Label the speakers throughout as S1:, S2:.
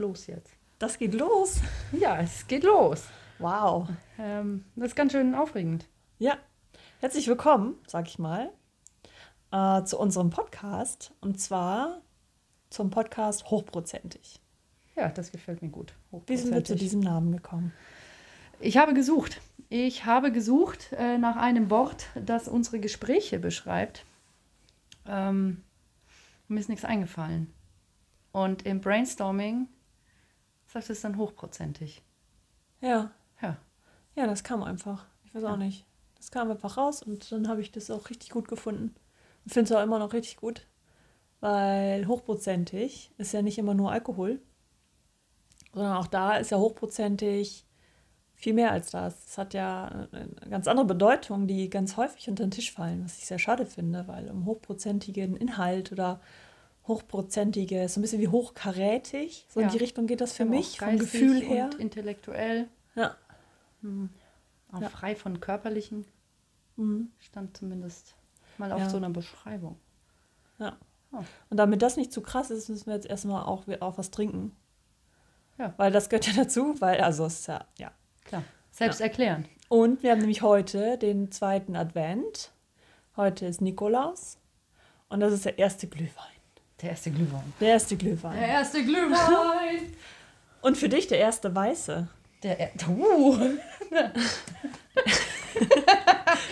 S1: los jetzt.
S2: Das geht los.
S1: Ja, es geht los.
S2: Wow.
S1: Ähm, das ist ganz schön aufregend.
S2: Ja. Herzlich willkommen, sag ich mal, äh, zu unserem Podcast. Und zwar zum Podcast Hochprozentig.
S1: Ja, das gefällt mir gut.
S2: Wie sind wir zu diesem Namen gekommen?
S1: Ich habe gesucht. Ich habe gesucht äh, nach einem Wort, das unsere Gespräche beschreibt. Ähm, mir ist nichts eingefallen. Und im Brainstorming sagt es dann hochprozentig.
S2: Ja.
S1: Ja,
S2: Ja, das kam einfach. Ich weiß
S1: Ja.
S2: auch nicht. Das kam einfach raus und dann habe ich das auch richtig gut gefunden. Und finde es auch immer noch richtig gut, weil hochprozentig ist ja nicht immer nur Alkohol, sondern auch da ist ja hochprozentig viel mehr als das. Es hat ja eine ganz andere Bedeutung, die ganz häufig unter den Tisch fallen, was ich sehr schade finde, weil um hochprozentigen Inhalt oder hochprozentige, so ein bisschen wie hochkarätig, so
S1: Ja.
S2: in die Richtung geht das für
S1: aber
S2: mich,
S1: auch
S2: vom Gefühl her.
S1: Und intellektuell,
S2: Ja.
S1: auch
S2: Ja.
S1: frei von körperlichen,
S2: Mhm.
S1: stand zumindest mal auf
S2: Ja.
S1: so einer Beschreibung.
S2: Ja.
S1: Oh.
S2: Und damit das nicht zu krass ist, müssen wir jetzt erstmal auch, auch was trinken.
S1: Ja.
S2: Weil das gehört ja dazu, weil, also es ist ja, ja.
S1: Klar, selbsterklärend.
S2: Und wir haben nämlich heute den zweiten Advent. Heute ist Nikolaus. Und das ist der erste Glühwein.
S1: Der erste Glühwein.
S2: Der erste Glühwein.
S1: erste Glühwein!
S2: Und für dich der erste weiße.
S1: Der er uh.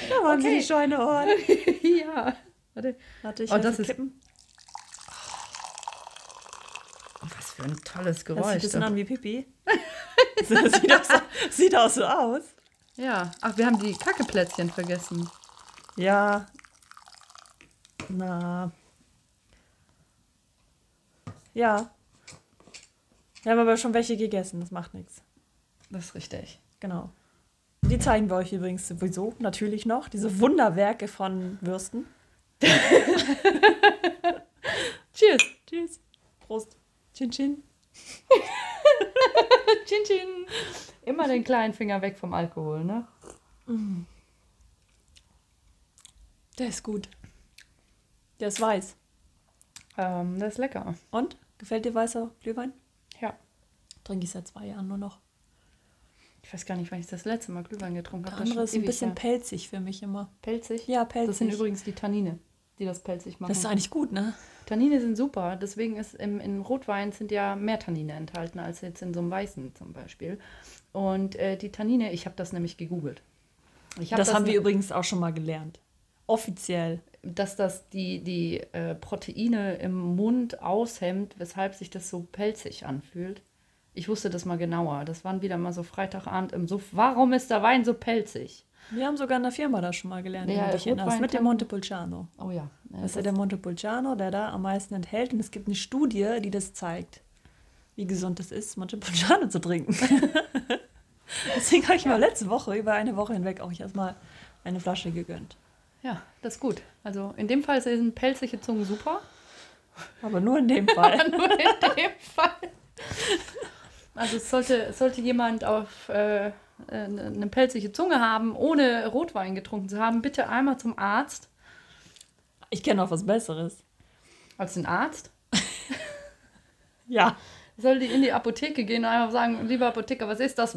S2: Da waren
S1: Okay.
S2: sie die Schweineohren.
S1: ja. Warte.
S2: Warte, ich
S1: Oh, das ist-
S2: kippen.
S1: Was für ein tolles
S2: Das
S1: Geräusch.
S2: sieht ein bisschen an wie Pipi. das sieht auch, so, sieht auch so aus.
S1: Ja. Ach, wir haben die Kackeplätzchen vergessen.
S2: Ja. Na. Ja. Wir haben aber schon welche gegessen, das macht nichts.
S1: Das ist richtig.
S2: Genau. Die zeigen wir euch übrigens sowieso natürlich noch. Diese Wunderwerke von Würsten.
S1: Cheers.
S2: Tschüss. Prost. Chin Chin.
S1: Chin chin. Immer den kleinen Finger weg vom Alkohol, ne?
S2: Der ist gut. Der ist weiß.
S1: Ähm, das ist lecker.
S2: Und? Gefällt dir weißer Glühwein?
S1: Ja.
S2: Trinke ich seit zwei Jahren nur noch.
S1: Ich weiß gar nicht, wann ich das letzte Mal Glühwein getrunken
S2: Der
S1: habe.
S2: andere
S1: Das
S2: ist ein bisschen
S1: her.
S2: pelzig für mich immer.
S1: pelzig.
S2: Ja, pelzig.
S1: Das sind übrigens die Tannine, die das pelzig machen.
S2: Das ist eigentlich gut, ne?
S1: Tannine sind super, deswegen ist im, in Rotwein sind ja mehr Tannine enthalten als jetzt in so einem Weißen zum Beispiel. Und äh, die Tannine, ich habe das nämlich gegoogelt. Hab
S2: das, haben
S1: ne-
S2: wir übrigens auch schon mal gelernt. Offiziell.
S1: Dass das die, die äh, Proteine im Mund aushemmt, weshalb sich das so pelzig anfühlt. Ich wusste das mal genauer. Das waren wieder mal so Freitagabend im Suff. Warum ist der Wein so pelzig?
S2: Wir haben sogar in der Firma das schon mal gelernt,
S1: Ja,
S2: dich erinnerst, mit dem Montepulciano.
S1: Oh ja. äh,
S2: Das ist ja der Montepulciano, der da am meisten enthält. Und es gibt eine Studie, die das zeigt, wie gesund es ist, Montepulciano zu trinken. Deswegen habe ich mir letzte Woche, über eine Woche hinweg, auch erstmal eine Flasche gegönnt.
S1: Ja, das ist gut. Also in dem Fall sind pelzige Zungen super.
S2: Aber nur in dem Fall.
S1: Nur in dem Fall. Also sollte, sollte jemand auf äh, eine pelzige Zunge haben, ohne Rotwein getrunken zu haben, bitte einmal zum Arzt.
S2: Ich kenne auch was Besseres.
S1: Als den Arzt.
S2: Ja.
S1: Soll die in die Apotheke gehen und einfach sagen, lieber Apotheker, was ist das?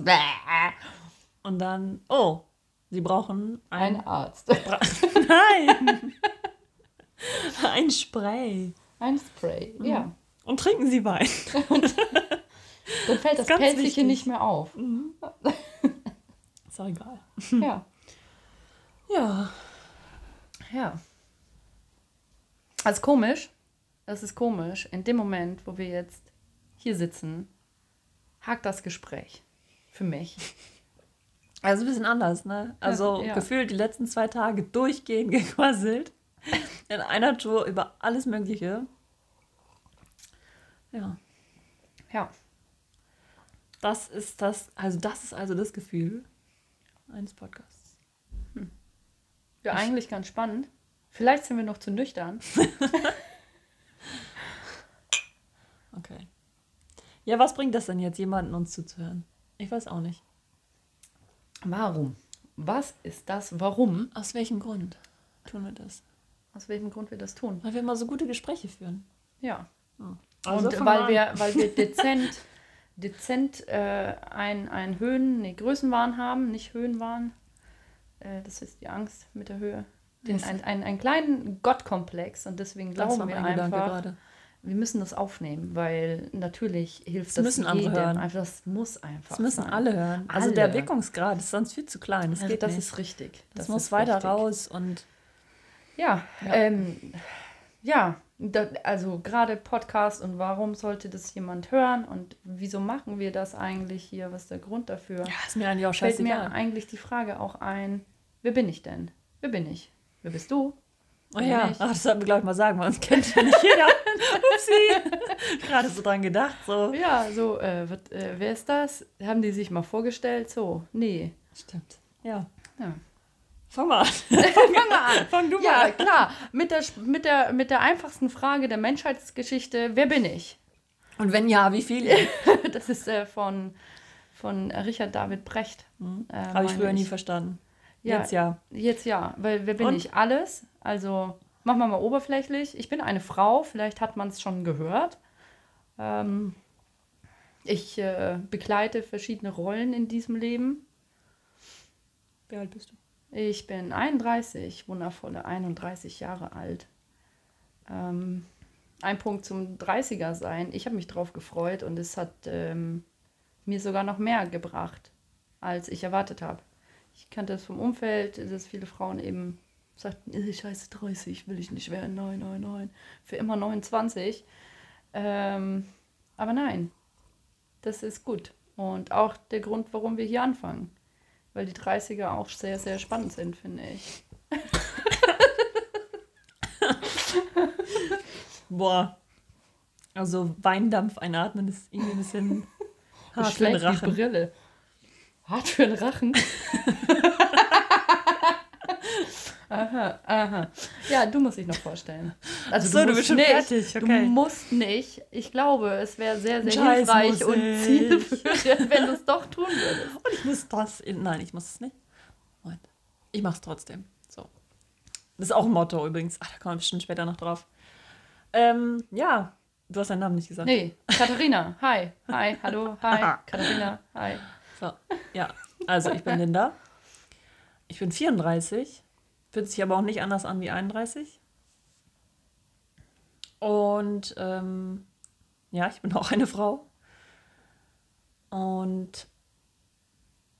S2: Und dann, oh, sie brauchen ein.
S1: Ein Arzt.
S2: Nein! ein Spray.
S1: Ein Spray, ja.
S2: Und trinken sie Wein.
S1: Dann fällt das Pelzige
S2: wichtig.
S1: nicht mehr auf.
S2: Ist auch egal.
S1: Ja.
S2: Ja.
S1: Ja. Also komisch. Das ist komisch. In dem Moment, wo wir jetzt hier sitzen, hakt das Gespräch. Für mich.
S2: Also ein bisschen anders, ne? Also
S1: Ja.
S2: gefühlt die letzten zwei Tage durchgehend gequasselt. In einer Tour über alles Mögliche. Ja.
S1: Ja.
S2: Das ist das, also das ist also das Gefühl eines Podcasts.
S1: Ja, eigentlich ganz spannend. Vielleicht sind wir noch zu nüchtern.
S2: Okay. Ja, was bringt das denn jetzt, jemanden uns zuzuhören? Ich weiß auch nicht.
S1: Warum? Was ist das? Warum?
S2: Aus welchem Grund tun wir das?
S1: Aus welchem Grund wir das tun?
S2: Weil wir immer so gute Gespräche führen.
S1: Ja.
S2: Hm. Also
S1: und weil wir, weil wir dezent, dezent äh, ein, ein Höhen, nee, Größenwahn haben, nicht Höhenwahn. Äh, das ist die Angst mit der Höhe. Den, ein, ein, einen kleinen Gottkomplex und deswegen glauben wir
S2: Gedanke
S1: einfach,
S2: gerade.
S1: Wir müssen das aufnehmen, weil natürlich hilft
S2: Das
S1: das,
S2: müssen andere
S1: jedem.
S2: hören.
S1: Einfach, das muss einfach
S2: Das müssen
S1: sein.
S2: alle hören. Also
S1: Alle.
S2: der Wirkungsgrad ist sonst viel zu klein. Das
S1: Also
S2: geht
S1: das ist richtig.
S2: das,
S1: Das
S2: muss weiter
S1: richtig.
S2: raus und
S1: Ja,
S2: Ja.
S1: ähm, ja, da, also gerade Podcast und warum sollte das jemand hören und wieso machen wir das eigentlich hier? Was ist der Grund dafür?
S2: ja, ist mir eigentlich auch
S1: Fällt mir
S2: scheißegal.
S1: eigentlich die Frage auch ein, wer bin ich denn? Wer bin ich? Wer bist du?
S2: Oh ja,
S1: ich?
S2: Ach, das sollten wir gleich mal sagen, weil uns kennt ja nicht jeder. Upsi. Gerade so dran gedacht, so.
S1: Ja, so, äh, wat, äh, wer ist das? Haben die sich mal vorgestellt? So, nee.
S2: Stimmt. Ja.
S1: Ja.
S2: Fang mal an.
S1: Fang mal an.
S2: Fang du
S1: Ja,
S2: mal an.
S1: klar. Mit der, mit, der, mit der einfachsten Frage der Menschheitsgeschichte, wer bin ich?
S2: Und wenn ja, wie viele?
S1: Das ist äh, von, von Richard David Brecht. Äh,
S2: Habe ich früher nie verstanden.
S1: Ja,
S2: Jetzt ja.
S1: Jetzt ja, weil wer bin
S2: Und?
S1: ich? Alles. Also machen wir mal oberflächlich. Ich bin eine Frau, vielleicht hat man es schon gehört. Ähm, ich äh, begleite verschiedene Rollen in diesem Leben.
S2: Wie alt bist du?
S1: Ich bin 31, wundervolle 31 Jahre alt. Ähm, ein Punkt zum 30er sein. Ich habe mich drauf gefreut und es hat ähm, mir sogar noch mehr gebracht, als ich erwartet habe. Ich kannte es vom Umfeld, dass viele Frauen eben sagten, "Äh, scheiße 30, will ich nicht werden, nein, nein, nein. Für immer 29. Ähm, aber nein, das ist gut. Und auch der Grund, warum wir hier anfangen. Weil die 30er auch sehr, sehr spannend sind, finde ich.
S2: Boah. Also Weindampf einatmen ist irgendwie ein bisschen hart
S1: Schlägt die. Brille. Hart für den Rachen. aha, aha. Ja, du musst dich noch vorstellen. Also
S2: so, du
S1: musst
S2: bist schon
S1: nicht,
S2: fertig,
S1: Du
S2: okay.
S1: musst nicht. Ich glaube, es wäre sehr, sehr
S2: Scheiß
S1: hilfreich und zielführend, wenn du es doch tun würdest.
S2: Und ich muss das. In, nein, ich muss es nicht. Moment. Ich mach's trotzdem. So. Das ist auch ein Motto übrigens. Ach, da kommen wir bestimmt später noch drauf. Ähm, ja, du hast deinen Namen nicht gesagt.
S1: Nee, Katharina. Hi. Hi, hallo. Hi. Katharina. Hi.
S2: So, ja. Also, ich bin Linda. Ich bin 34. Fühlt sich aber auch nicht anders an wie 31. Und ähm, ja, ich bin auch eine Frau. Und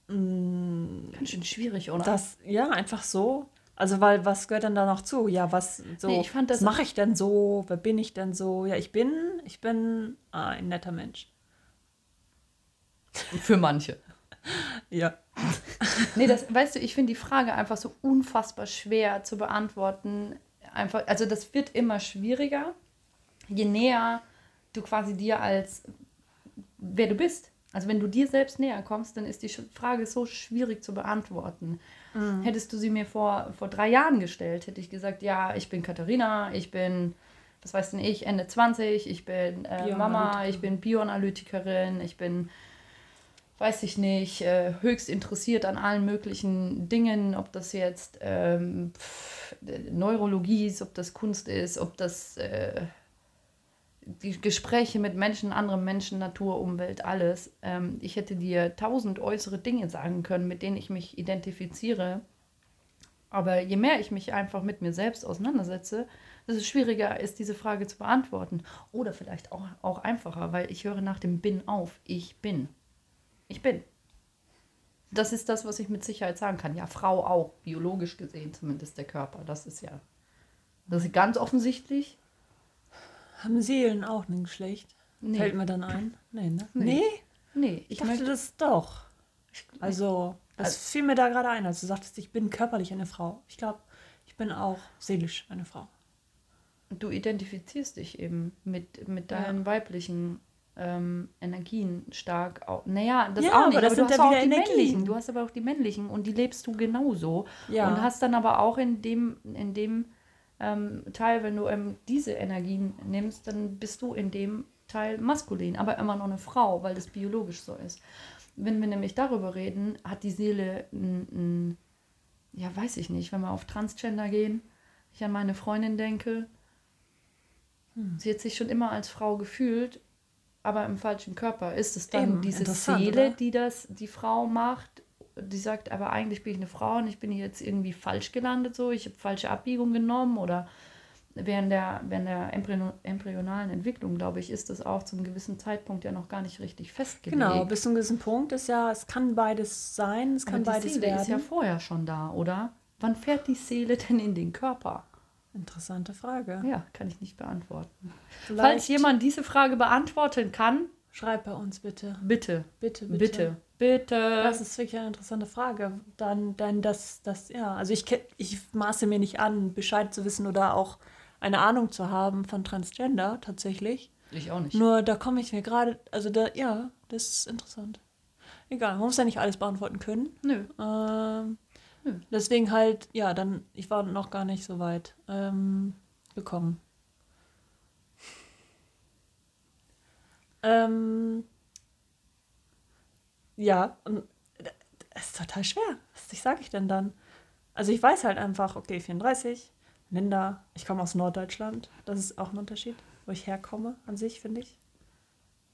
S2: mh,
S1: Ganz schön schwierig, oder?
S2: das, ja, einfach so. Also, weil, was gehört denn da noch zu? Ja, was, so,
S1: Nee, ich fand das-
S2: was mache ich denn so? Wer bin ich denn so? Ja, ich bin, ich bin ah, ein netter Mensch.
S1: Für manche.
S2: Ja.
S1: Nee, das, weißt du, ich finde die Frage einfach so unfassbar schwer zu beantworten. Einfach, also das wird immer schwieriger, je näher du quasi dir als wer du bist. Also wenn du dir selbst näher kommst, dann ist die Frage so schwierig zu beantworten. Hättest du sie mir vor, vor drei Jahren gestellt, hätte ich gesagt, ja, ich bin Katharina, ich bin, was weiß denn ich, Ende 20, ich bin äh, Mama, ich bin Bioanalytikerin, ich bin weiß ich nicht, äh, höchst interessiert an allen möglichen Dingen, ob das jetzt ähm, pff, Neurologie ist, ob das Kunst ist, ob das äh, Gespräche mit Menschen, anderen Menschen, Natur, Umwelt, alles. Ähm, ich hätte dir tausend äußere Dinge sagen können, mit denen ich mich identifiziere. Aber je mehr ich mich einfach mit mir selbst auseinandersetze, desto schwieriger ist diese Frage zu beantworten. Oder vielleicht auch, auch einfacher, weil ich höre nach dem Bin auf. Ich bin. Ich bin. Das ist das, was ich mit Sicherheit sagen kann. Ja, Frau auch, biologisch gesehen zumindest der Körper. Das ist ja, das ist ganz offensichtlich.
S2: Haben Seelen auch ein Geschlecht?
S1: Nee.
S2: Fällt mir dann ein? Nee, ne?
S1: Nee. Nee,
S2: Ich
S1: ich
S2: dachte
S1: möchte,
S2: das doch. Also, das
S1: Also-
S2: fiel mir da gerade ein, als du sagtest, ich bin körperlich eine Frau. Ich glaube, ich bin auch seelisch eine Frau.
S1: du identifizierst dich eben mit, mit
S2: Ja.
S1: deinen weiblichen ähm, Energien stark. Au- Naja, das
S2: Ja,
S1: auch nicht,
S2: aber das
S1: du
S2: sind
S1: hast
S2: ja
S1: auch die
S2: Energien.
S1: männlichen. Du hast aber auch die männlichen und die lebst du genauso.
S2: Ja.
S1: Und hast dann aber auch in dem, in dem ähm, Teil, wenn du ähm, diese Energien nimmst, dann bist du in dem Teil maskulin, aber immer noch eine Frau, weil das biologisch so ist. Wenn wir nämlich darüber reden, hat die Seele ein, ein ja, weiß ich nicht, wenn wir auf Transgender gehen, ich an meine Freundin denke, Hm. Sie hat sich schon immer als Frau gefühlt, aber im falschen Körper. Ist es dann
S2: Eben,
S1: diese Seele,
S2: oder?
S1: die das die Frau macht? Die sagt, aber eigentlich bin ich eine Frau und ich bin hier jetzt irgendwie falsch gelandet, so ich habe falsche Abbiegung genommen oder während der, während der Embryo embryonalen Entwicklung, glaube ich, ist das auch zum gewissen Zeitpunkt ja noch gar nicht richtig festgelegt.
S2: Genau, bis zu einem gewissen Punkt ist ja, es kann beides sein, es
S1: aber
S2: kann
S1: die
S2: beides
S1: Seele
S2: werden.
S1: ist ja vorher schon da, oder? Wann fährt die Seele denn in den Körper?
S2: Interessante Frage.
S1: Ja, kann ich nicht beantworten.
S2: Vielleicht
S1: Falls jemand diese Frage beantworten kann,
S2: schreib bei uns bitte.
S1: bitte,
S2: Bitte, bitte.
S1: bitte, bitte.
S2: Das ist wirklich eine interessante Frage. Dann, dann das, das, ja, also ich, ich maße mir nicht an, Bescheid zu wissen oder auch eine Ahnung zu haben von Transgender tatsächlich.
S1: ich auch nicht.
S2: Nur da komme ich mir gerade, also da, ja, das ist interessant. Egal, man muss ja nicht alles beantworten können.
S1: Nö.
S2: Ähm,
S1: Nö.
S2: deswegen halt, ja, dann, ich war noch gar nicht so weit ähm, gekommen. Ähm, ja, und das ist total schwer. Was sage ich denn dann? Also ich weiß halt einfach, okay, 34, Linda, ich komme aus Norddeutschland. Das ist auch ein Unterschied, wo ich herkomme an sich, finde ich.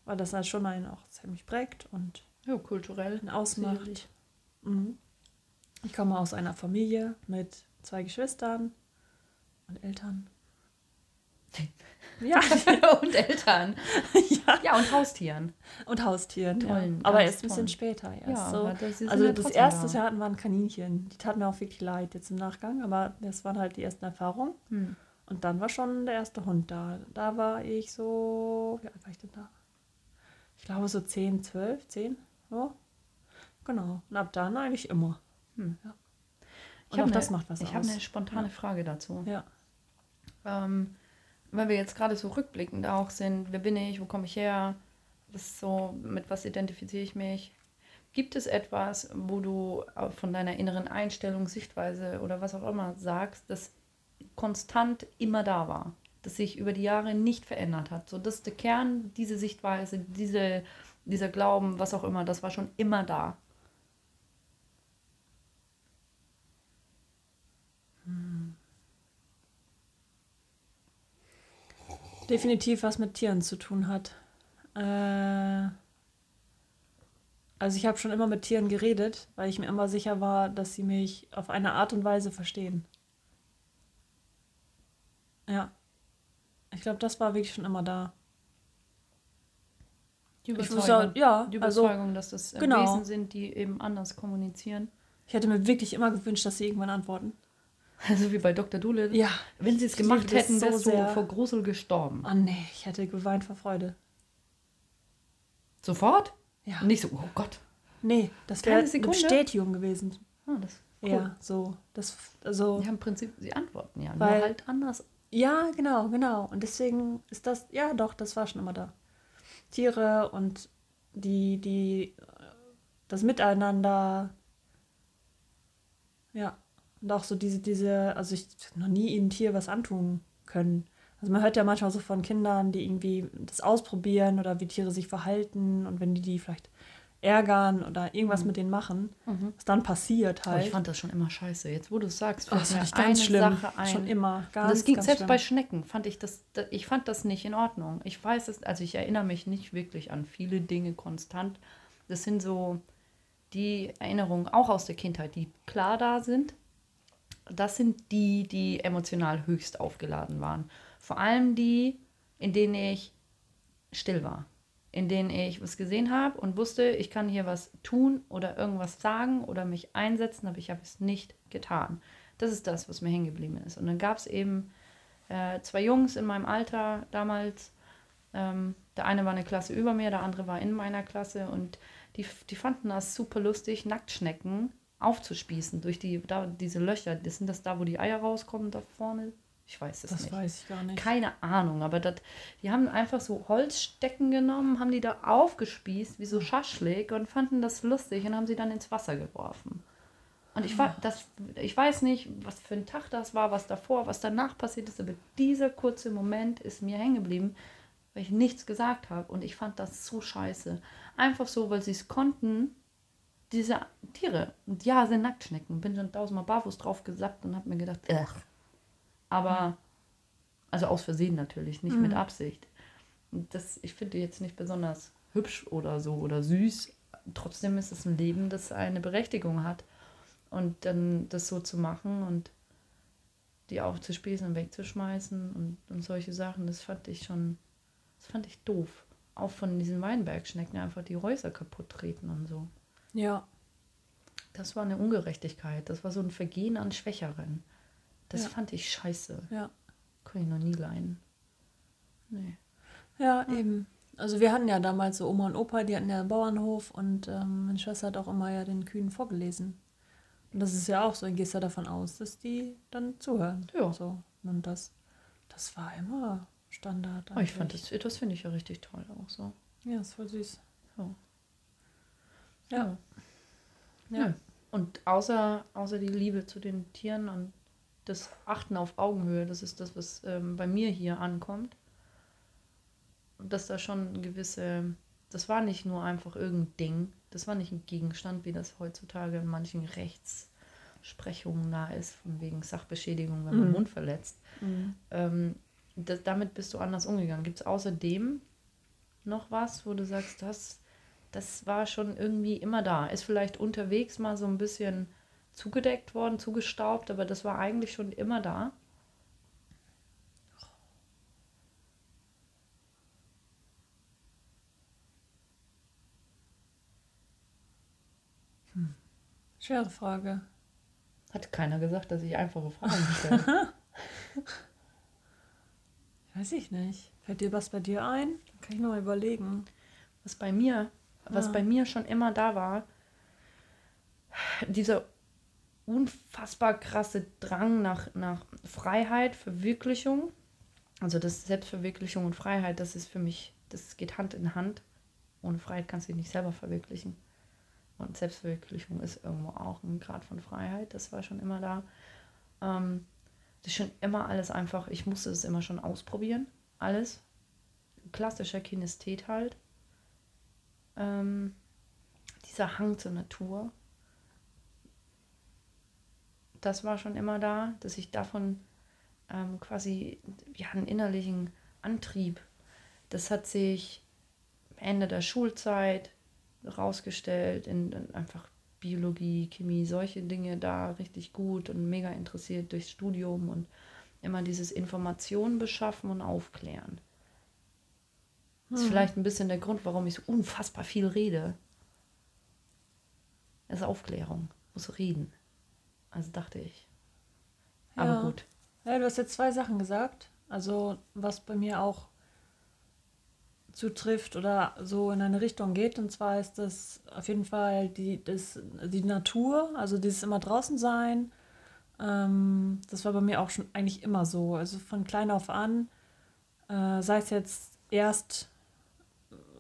S2: Weil das halt schon einen auch ziemlich prägt und
S1: Ja, kulturell.
S2: ausmacht. Mhm. Ich komme aus einer Familie mit zwei Geschwistern und Eltern. Ja,
S1: und Eltern.
S2: ja.
S1: Ja, und Haustieren.
S2: Und Haustieren. Ja.
S1: Tollen,
S2: Aber
S1: ganz
S2: erst ein bisschen später. Erst
S1: Ja,
S2: so.
S1: aber das-
S2: also
S1: ja
S2: das erste, das wir hatten, waren Kaninchen. Die taten mir auch wirklich leid jetzt im Nachgang, aber das waren halt die ersten Erfahrungen.
S1: Hm.
S2: Und dann war schon der erste Hund da. Da war ich so, wie alt war ich denn da? Ich glaube so 10, 12, 10. Ja. Genau. Und ab dann eigentlich immer.
S1: Hm.
S2: Ja.
S1: Ich
S2: Und
S1: hab
S2: auch
S1: ne-
S2: das macht was
S1: Ich habe eine spontane Frage dazu.
S2: Ja.
S1: Ähm, weil wir jetzt gerade so rückblickend auch sind, wer bin ich, wo komme ich her, was so, mit was identifiziere ich mich? Gibt es etwas, wo du von deiner inneren Einstellung, Sichtweise oder was auch immer sagst, das konstant immer da war, das sich über die Jahre nicht verändert hat? So, das ist der Kern, diese Sichtweise, diese, dieser Glauben, was auch immer, das war schon immer da.
S2: Definitiv was mit Tieren zu tun hat. Äh, also ich habe schon immer mit Tieren geredet, weil ich mir immer sicher war, dass sie mich auf eine Art und Weise verstehen. Ja. Ich glaube, das war wirklich schon immer da.
S1: Die Überzeugung,
S2: muss ja,
S1: die
S2: also
S1: Überzeugung dass das
S2: genau.
S1: Wesen sind, die eben anders kommunizieren.
S2: ich hätte mir wirklich immer gewünscht, dass sie irgendwann antworten.
S1: Also wie bei Dr. Doolittle.
S2: Ja.
S1: Wenn sie es gemacht hätten,
S2: so
S1: wärst du
S2: sehr.
S1: vor Grusel gestorben.
S2: Oh nee, ich hätte geweint vor Freude.
S1: Sofort?
S2: Ja.
S1: Nicht so, oh Gott.
S2: Nee, das wäre eine? Bestätigung gewesen.
S1: Ah, das cool.
S2: Ja, so. Das, also,
S1: Ja, im Prinzip, sie antworten ja,
S2: Weil-
S1: nur halt anders.
S2: Ja, genau, genau. Und deswegen ist das, ja doch, das war schon immer da. Tiere und die, die, äh, das Miteinander. Ja. Und auch so diese, diese, also ich hab noch nie einem Tier was antun können. Also man hört ja manchmal so von Kindern, die irgendwie das ausprobieren oder wie Tiere sich verhalten und wenn die die vielleicht ärgern oder irgendwas mit denen machen, was dann passiert
S1: Oh,
S2: halt.
S1: ich fand das schon immer scheiße. Jetzt, wo du es sagst,
S2: Oh,
S1: fällt
S2: das
S1: mir
S2: fand ich ganz
S1: eine
S2: schlimm.
S1: Sache ein.
S2: Schon immer. Ganz,
S1: das ging
S2: ganz
S1: selbst
S2: schlimm.
S1: bei Schnecken, fand ich das, das, ich fand das nicht in Ordnung. Ich weiß es, also ich erinnere mich nicht wirklich an viele Dinge konstant. Das sind so die Erinnerungen auch aus der Kindheit, die klar da sind. Das sind die, die emotional höchst aufgeladen waren. Vor allem die, in denen ich still war. In denen ich was gesehen habe und wusste, ich kann hier was tun oder irgendwas sagen oder mich einsetzen, aber ich habe es nicht getan. Das ist das, was mir hängen geblieben ist. Und dann gab es eben äh, zwei Jungs in meinem Alter damals. Ähm, der eine war eine Klasse über mir, der andere war in meiner Klasse und die, die fanden das super lustig, Nacktschnecken aufzuspießen durch die, da, diese Löcher. Das sind das da, wo die Eier rauskommen, da vorne? Ich weiß es
S2: Das
S1: nicht.
S2: weiß ich gar nicht.
S1: Keine Ahnung, aber das, die haben einfach so Holzstecken genommen, haben die da aufgespießt, wie so Schaschlik und fanden das lustig und haben sie dann ins Wasser geworfen. Und ich, war, das, ich weiß nicht, was für ein Tag das war, was davor, was danach passiert ist, aber dieser kurze Moment ist mir hängen geblieben, weil ich nichts gesagt habe und ich fand das so scheiße. Einfach so, weil sie es konnten, diese Tiere. Und ja, sind Nacktschnecken. Bin schon tausendmal barfuß drauf gesappt und habe mir gedacht, ach. Aber Also aus Versehen natürlich, nicht
S2: Mhm.
S1: mit Absicht. Und Das, ich finde die jetzt nicht besonders hübsch oder so oder süß. Trotzdem ist es ein Leben, das eine Berechtigung hat. Und dann das so zu machen und die aufzuspießen und wegzuschmeißen und, und solche Sachen, das fand ich schon, das fand ich doof. Auch von diesen Weinbergschnecken einfach die Häuser kaputt treten und so.
S2: Ja.
S1: Das war eine Ungerechtigkeit. Das war so ein Vergehen an Schwächeren. Das
S2: Ja.
S1: fand ich scheiße.
S2: Ja.
S1: Kann ich noch nie leiden. Nee.
S2: Ja, eben. Also wir hatten ja damals so Oma und Opa, die hatten ja einen Bauernhof und ähm, meine Schwester hat auch immer ja den Kühen vorgelesen. Und das ist ja auch so, du gehst ja davon aus, dass die dann zuhören.
S1: Ja.
S2: So. Und das, das war immer Standard.
S1: Oh, ich fand das, das finde ich ja richtig toll auch so.
S2: Ja, ist voll süß.
S1: So.
S2: Ja.
S1: Ja.
S2: Ja.
S1: Und außer, außer die Liebe zu den Tieren und das Achten auf Augenhöhe, das ist das, was ähm, bei mir hier ankommt. Und dass da schon gewisse, das war nicht nur einfach irgendein Ding, das war nicht ein Gegenstand, wie das heutzutage in manchen Rechtsprechungen da ist, von wegen Sachbeschädigung, wenn man den
S2: Mhm.
S1: Mund verletzt.
S2: Mhm.
S1: Ähm, das, damit bist du anders umgegangen. Gibt es außerdem noch was, wo du sagst, das, das war schon irgendwie immer da? Ist vielleicht unterwegs mal so ein bisschen zugedeckt worden, zugestaubt, aber das war eigentlich schon immer da.
S2: Schwere Frage.
S1: Hat keiner gesagt, dass ich einfache Fragen stelle.
S2: Weiß ich nicht. Fällt dir was bei dir ein? Dann kann ich noch mal überlegen.
S1: was bei mir, was
S2: Ja.
S1: bei mir schon immer da war, dieser unfassbar krasse Drang nach, nach Freiheit, Verwirklichung. Also das Selbstverwirklichung und Freiheit, das ist für mich, das geht Hand in Hand. Ohne Freiheit kannst du dich nicht selber verwirklichen. Und Selbstverwirklichung ist irgendwo auch ein Grad von Freiheit, das war schon immer da. Ähm, das ist schon immer alles einfach, ich musste es immer schon ausprobieren, alles. Klassischer Kinesthet halt ähm, dieser Hang zur Natur, das war schon immer da, dass ich davon ähm, quasi, ja, einen innerlichen Antrieb, das hat sich Ende der Schulzeit rausgestellt, in, in einfach Biologie, Chemie, solche Dinge da richtig gut und mega interessiert durchs Studium und immer dieses Informationen beschaffen und aufklären. Das ist
S2: Hm.
S1: vielleicht ein bisschen der Grund, warum ich so unfassbar viel rede. Das ist Aufklärung. Muss reden. Also dachte ich. Aber
S2: Ja.
S1: gut.
S2: Ja, du hast jetzt zwei Sachen gesagt. Also, was bei mir auch zutrifft oder so in eine Richtung geht. Und zwar ist das auf jeden Fall die, das, die Natur, also dieses immer draußen sein. Ähm, das war bei mir auch schon eigentlich immer so. Also von klein auf an, äh, sei es jetzt erst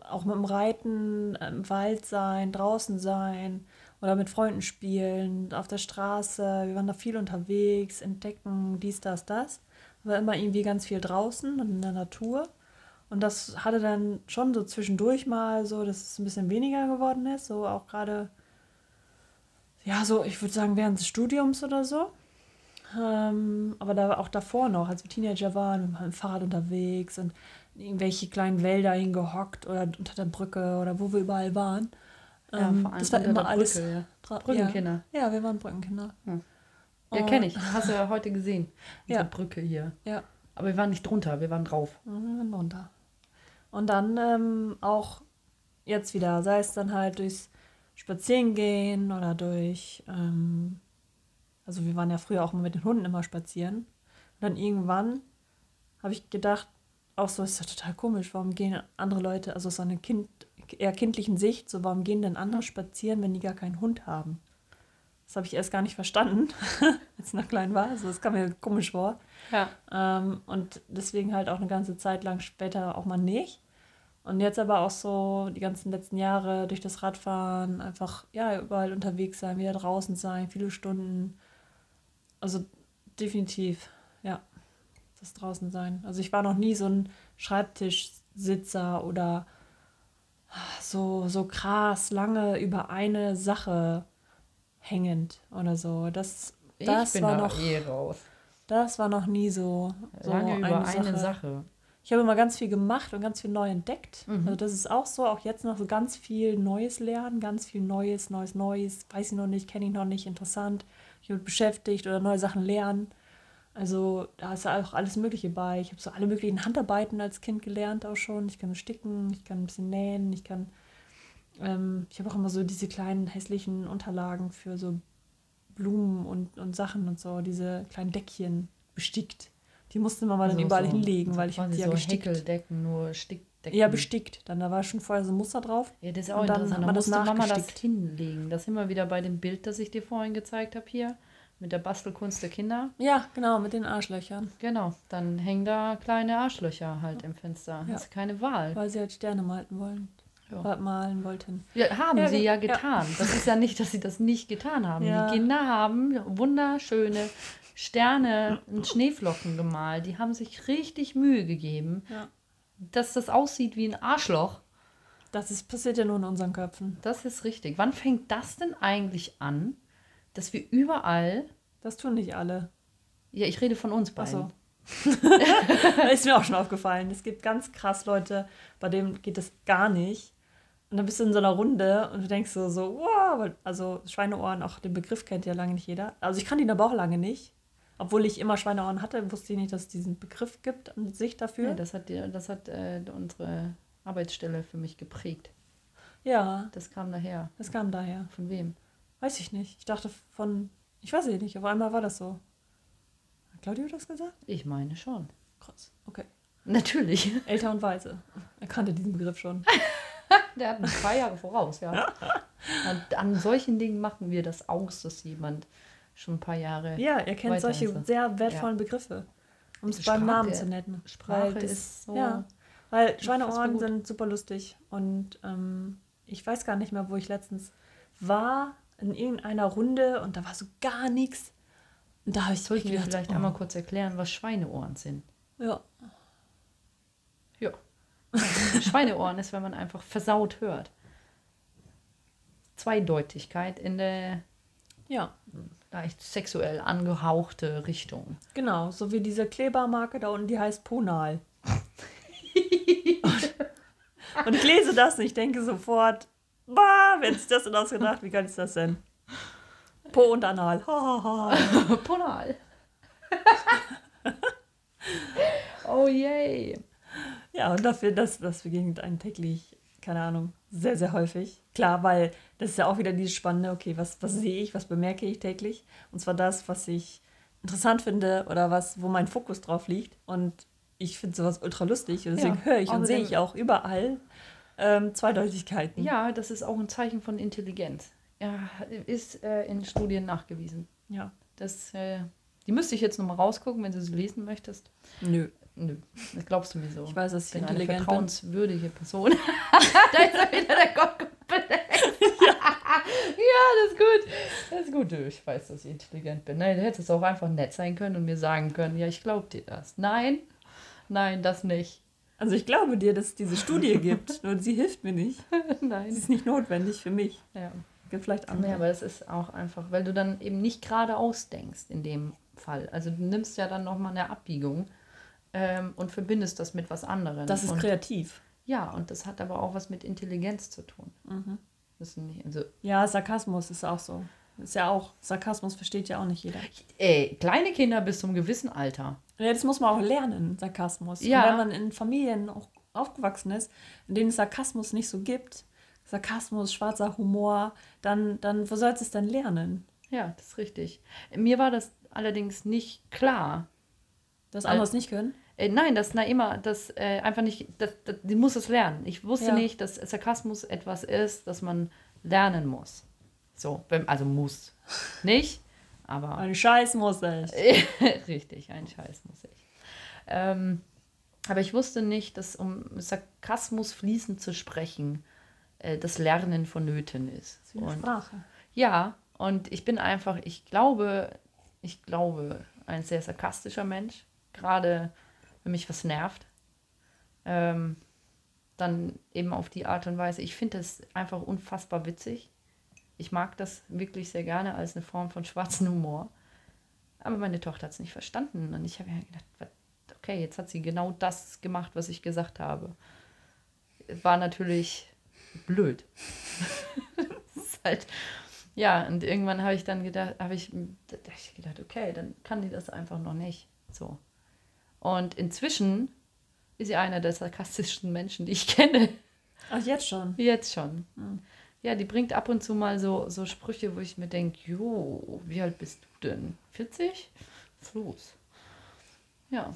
S2: auch mit dem Reiten, im Wald sein, draußen sein oder mit Freunden spielen, auf der Straße. Wir waren da viel unterwegs, entdecken, dies, das, das. Aber immer irgendwie ganz viel draußen und in der Natur. Und das hatte dann schon so zwischendurch mal so, dass es ein bisschen weniger geworden ist. So auch gerade, ja, so, ich würde sagen, während des Studiums oder so. Ähm, aber da, auch davor noch, als wir Teenager waren, wir mit dem Fahrrad unterwegs und irgendwelche kleinen Wälder hingehockt oder unter der Brücke oder wo wir überall waren.
S1: Ja,
S2: Ähm,
S1: vor allem
S2: das war immer alles.
S1: Brücke, ja. Brückenkinder.
S2: Ja, ja, wir waren Brückenkinder.
S1: Ja,
S2: Und-
S1: kenne ich. Hast du ja heute gesehen. Diese
S2: Ja.
S1: Brücke hier.
S2: Ja.
S1: Aber wir waren nicht drunter, wir waren drauf.
S2: Mhm, runter. Und dann ähm, auch jetzt wieder, sei es dann halt durchs Spazierengehen oder durch, ähm, also wir waren ja früher auch mal mit den Hunden immer spazieren. Und dann irgendwann habe ich gedacht, auch so ist ja total komisch, warum gehen andere Leute, also aus so einer kind, eher kindlichen Sicht, so warum gehen denn andere spazieren, wenn die gar keinen Hund haben? Das habe ich erst gar nicht verstanden, als ich noch klein war. Also das kam mir komisch vor.
S1: Ja.
S2: Ähm, und deswegen halt auch eine ganze Zeit lang später auch mal nicht. Und jetzt aber auch so die ganzen letzten Jahre durch das Radfahren, einfach ja, überall unterwegs sein, wieder draußen sein, viele Stunden. Also definitiv, ja, das draußen sein. Also ich war noch nie so ein Schreibtischsitzer oder so, so krass lange über eine Sache hängend oder so. Das,
S1: Ich
S2: das
S1: bin
S2: war noch.
S1: eh raus.
S2: Das war noch nie so, so
S1: Lange über
S2: eine
S1: eine
S2: Sache.
S1: Sache.
S2: Ich habe immer ganz viel gemacht und ganz viel neu entdeckt.
S1: Mhm.
S2: Also das ist auch so, auch jetzt noch so ganz viel Neues lernen, ganz viel Neues, Neues, Neues, weiß ich noch nicht, kenne ich noch nicht, interessant, ich bin beschäftigt oder neue Sachen lernen. Also da ist ja auch alles Mögliche bei. Ich habe so alle möglichen Handarbeiten als Kind gelernt auch schon. Ich kann sticken, ich kann ein bisschen nähen, ich kann, ähm, ich habe auch immer so diese kleinen hässlichen Unterlagen für so Blumen und, und Sachen und so, diese kleinen Deckchen bestickt. Die musste man mal dann
S1: Also
S2: überall
S1: so-
S2: hinlegen,
S1: so
S2: weil ich habe die ja
S1: so
S2: gestickt.
S1: Häkeldecken, nur Stickdecken.
S2: Ja, bestickt. Dann da war schon vorher so ein Muster drauf.
S1: Ja, das ist auch
S2: Und dann
S1: interessant.
S2: hat
S1: Da
S2: man das
S1: musste Mama das
S2: nachgestickt.
S1: hinlegen. Das sind wir wieder bei dem Bild, das ich dir vorhin gezeigt habe hier. Mit der Bastelkunst der Kinder.
S2: Ja, genau, mit den Arschlöchern.
S1: Genau, dann hängen da kleine Arschlöcher halt im Fenster.
S2: Ja.
S1: Hast keine Wahl.
S2: Weil sie halt Sterne malen wollen.
S1: Ja.
S2: Malen wollten.
S1: Ja, haben
S2: Ja,
S1: sie ja getan. Das ist ja nicht, dass sie das nicht getan haben. Die Kinder haben wunderschöne Sterne und Schneeflocken gemalt. Die haben sich richtig Mühe gegeben, dass das aussieht wie ein Arschloch.
S2: Das ist, passiert ja nur in unseren Köpfen.
S1: Das ist richtig. Wann fängt das denn eigentlich an, dass wir überall,
S2: Das tun nicht alle.
S1: ja, ich rede von uns
S2: Ach so.
S1: beiden.
S2: ist mir auch schon aufgefallen. Es gibt ganz krass Leute, bei denen geht das gar nicht. Und dann bist du in so einer Runde und du denkst so, so wow, also Schweineohren, auch den Begriff kennt ja lange nicht jeder. Also ich kannte ihn aber auch lange nicht. Obwohl ich immer Schweineohren hatte, wusste ich nicht, dass es diesen Begriff gibt an sich dafür.
S1: Ja, das hat, das hat äh, unsere Arbeitsstelle für mich geprägt.
S2: ja,
S1: Das kam daher.
S2: das kam daher.
S1: Von wem?
S2: Weiß ich nicht. Ich dachte von, ich weiß es nicht, auf einmal war das so. Hat Claudio das gesagt?
S1: Ich meine schon.
S2: Krass. Okay.
S1: Natürlich.
S2: Älter und weise. Er kannte diesen Begriff schon.
S1: Der hat ein paar Jahre voraus, ja. An solchen Dingen machen wir das aus, dass jemand schon ein paar Jahre.
S2: Ja, er kennt solche
S1: ist
S2: sehr wertvollen Begriffe. Um es beim Namen zu nennen.
S1: Sprache
S2: Weil das-
S1: ist so.
S2: Ja, weil Schweineohren sind super lustig. Und ähm, ich weiß gar nicht mehr, wo ich letztens war, in irgendeiner Runde und da war so gar nichts. Und da habe ich
S1: Soll ich dir
S2: gedacht,
S1: vielleicht
S2: oh,
S1: einmal kurz erklären, was Schweineohren sind?
S2: Ja,
S1: Ja. Schweineohren ist, wenn man einfach versaut hört. Zweideutigkeit in der
S2: ja,
S1: leicht sexuell angehauchte Richtung.
S2: genau. So wie diese Klebermarke da unten, die heißt Ponal. und, und ich lese das und ich denke sofort, bah, hat sich das denn ausgedacht? Wie geil ist das denn? Po und Anal.
S1: Ponal. oh yay.
S2: Ja, und dafür, das, das begegnet einem täglich, keine Ahnung, sehr, sehr häufig. Klar, weil das ist ja auch wieder dieses Spannende, okay, was, was sehe ich, was bemerke ich täglich? Und zwar das, was ich interessant finde oder was, wo mein Fokus drauf liegt. Und ich finde sowas ultra lustig und deswegen
S1: Ja,
S2: höre ich und sehe ich auch überall ähm, Zweideutigkeiten.
S1: Ja, das ist auch ein Zeichen von Intelligenz. Ja, ist äh, in Studien nachgewiesen.
S2: ja.
S1: Das, äh, die müsste ich jetzt nochmal rausgucken, wenn du sie lesen möchtest.
S2: Nö.
S1: Nö, das glaubst du mir so.
S2: Ich weiß, dass ich
S1: bin eine vertrauenswürdige Person. da ist er wieder der Gottkomplex. ja. das ist gut. Das ist gut. Ich weiß, dass ich intelligent bin. Nein, du hättest auch einfach nett sein können und mir sagen können, ja, ich glaube dir das. Nein, nein, das nicht.
S2: Also ich glaube dir, dass es diese Studie gibt, nur sie hilft mir nicht. Sie
S1: nein.
S2: ist nicht notwendig für mich.
S1: Ja.
S2: Gibt vielleicht andere.
S1: Nee, aber es ist auch einfach, weil du dann eben nicht geradeaus denkst in dem Fall. Also du nimmst ja dann nochmal eine Abbiegung ähm, und verbindest das mit was anderem.
S2: das ist
S1: und,
S2: kreativ.
S1: Ja, und das hat aber auch was mit Intelligenz zu tun.
S2: Mhm.
S1: Das nicht, also,
S2: Ja, Sarkasmus ist auch so. Ist ja auch, Sarkasmus versteht ja auch nicht jeder.
S1: ey, kleine Kinder bis zum gewissen Alter.
S2: Ja, das muss man auch lernen, Sarkasmus.
S1: Ja.
S2: Und wenn man in Familien auch aufgewachsen ist, in denen es Sarkasmus nicht so gibt, Sarkasmus, schwarzer Humor, dann, dann wo sollst du es denn lernen?
S1: Ja, das ist richtig. Mir war das allerdings nicht klar.
S2: Das
S1: Weil-
S2: anderes nicht können?
S1: Äh, nein, das na immer, das äh, einfach nicht, das, das, die muss es lernen. Ich wusste
S2: Ja.
S1: nicht, dass Sarkasmus etwas ist, das man lernen muss. So, also muss. Nicht, aber
S2: Ein Scheiß muss ich.
S1: richtig, ein Scheiß muss ich. Ähm, aber ich wusste nicht, dass um Sarkasmus fließend zu sprechen, äh, das Lernen vonnöten ist.
S2: Das ist
S1: Und
S2: Sprache.
S1: ja, und ich bin einfach, ich glaube, ich glaube, ein sehr sarkastischer Mensch. Gerade wenn mich was nervt. Ähm, dann eben auf die Art und Weise. Ich finde das einfach unfassbar witzig. Ich mag das wirklich sehr gerne als eine Form von schwarzen Humor. Aber meine Tochter hat es nicht verstanden. Und ich habe ja gedacht, okay, jetzt hat sie genau das gemacht, was ich gesagt habe. War natürlich blöd. halt, ja, und irgendwann habe ich dann gedacht, habe ich, hab ich gedacht, okay, dann kann die das einfach noch nicht. So. Und inzwischen ist sie einer der sarkastischsten Menschen, die ich kenne.
S2: Ach, jetzt schon?
S1: Jetzt schon. Ja, die bringt ab und zu mal so, so Sprüche, wo ich mir denke, jo, wie alt bist du denn? 40? Was los? Ja.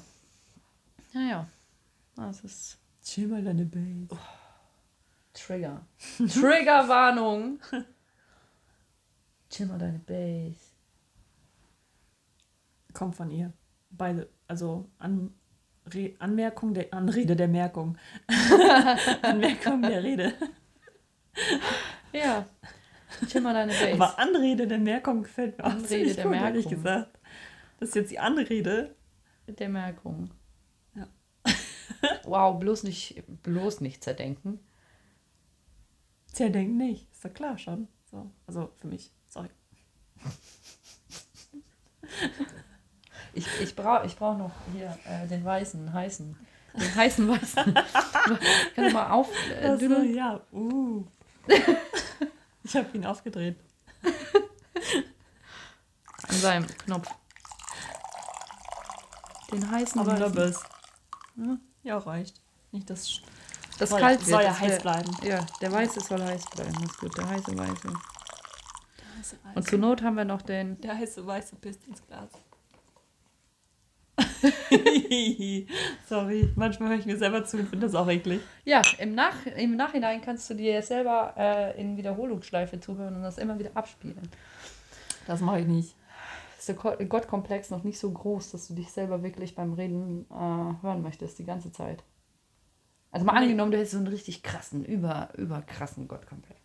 S1: Ja, ja. Das ist
S2: Chill mal deine Base.
S1: Trigger. Triggerwarnung. Chill mal deine Base.
S2: Kommt von ihr. Beide, also an, Re, Anmerkung der Anrede der Merkung. Anmerkung der Rede.
S1: Ja. Chill mal deine Base.
S2: Aber Anrede der Merkung gefällt mir auch
S1: Anrede
S2: ziemlich
S1: der
S2: gut, ehrlich
S1: Merkung.
S2: gesagt. Das ist jetzt die Anrede.
S1: der Merkung.
S2: Ja.
S1: wow, bloß nicht, bloß nicht zerdenken.
S2: Zerdenken nicht. Ist doch klar schon. So. Also für mich. Sorry.
S1: Ich, ich brauche ich brauch noch hier äh, den weißen, heißen. Den heißen weißen. Kannst du mal auf. Äh,
S2: ja. Uh. ich habe ihn aufgedreht.
S1: An seinem Knopf. Den heißen
S2: Aber. Lobbes. Ja, ja, reicht. Nicht das.
S1: Das
S2: soll,
S1: kalt wird.
S2: Soll ja heiß bleiben.
S1: Ja, der weiße soll heiß bleiben. Das ist gut. Der heiße weiße. Und zur Not haben wir noch den.
S2: Der heiße weiße pisst ins Glas. Sorry, manchmal höre ich mir selber zu und finde das auch eklig.
S1: Ja, im, Nach im Nachhinein kannst du dir selber äh, in Wiederholungsschleife zuhören und das immer wieder abspielen.
S2: Das mache ich nicht.
S1: Ist der Ko- Gottkomplex noch nicht so groß, dass du dich selber wirklich beim Reden äh, hören möchtest die ganze Zeit? Also mal angenommen, du hättest so einen richtig krassen, über, überkrassen Gottkomplex.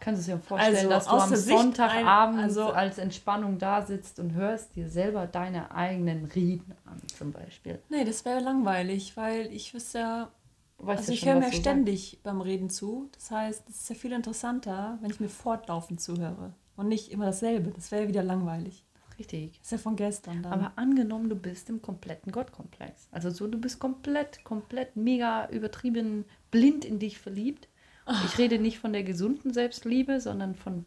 S1: Kannst du dir vorstellen,
S2: Also,
S1: dass du am Sonntagabend
S2: ein- also-
S1: als Entspannung da sitzt und hörst dir selber deine eigenen Reden an, zum Beispiel.
S2: Nee, das wäre langweilig, weil ich wüsste ja.
S1: Weißt
S2: Also ich
S1: schon,
S2: höre mir ständig beim Reden zu. Das heißt, es ist ja viel interessanter, wenn ich mir fortlaufend zuhöre. Und nicht immer dasselbe. Das wäre ja wieder langweilig.
S1: sagst. Richtig.
S2: Das ist ja von gestern dann.
S1: Aber angenommen, du bist im kompletten Gottkomplex. Also so, du bist komplett, komplett mega übertrieben blind in dich verliebt. Ich rede nicht von der gesunden Selbstliebe, sondern von,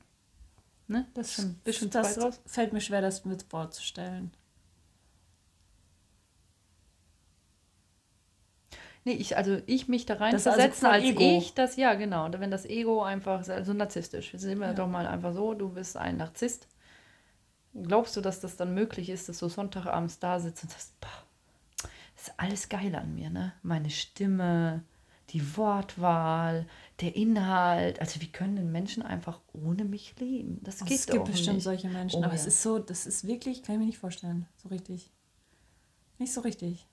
S1: ne, das ist schon ein bisschen zu
S2: das
S1: raus.
S2: fällt mir schwer, das mit vorzustellen.
S1: Nee, ich, also ich mich da rein
S2: Das also
S1: versetzen
S2: voll
S1: als
S2: Ego.
S1: ich, das, ja genau, wenn das Ego einfach, also narzisstisch, sind wir
S2: Ja.
S1: doch mal einfach so, du bist ein Narzisst. Glaubst du, dass das dann möglich ist, dass du Sonntagabends da sitzt und sagst, boah, das ist alles geil an mir, ne? Meine Stimme, die Wortwahl, der Inhalt. Also wie können denn Menschen einfach ohne mich leben? Das
S2: Oh,
S1: geht
S2: es gibt
S1: doch
S2: bestimmt
S1: nicht.
S2: solche Menschen,
S1: Oh
S2: aber
S1: ja.
S2: es ist so, das ist wirklich, kann ich mir nicht vorstellen, so richtig. Nicht so richtig.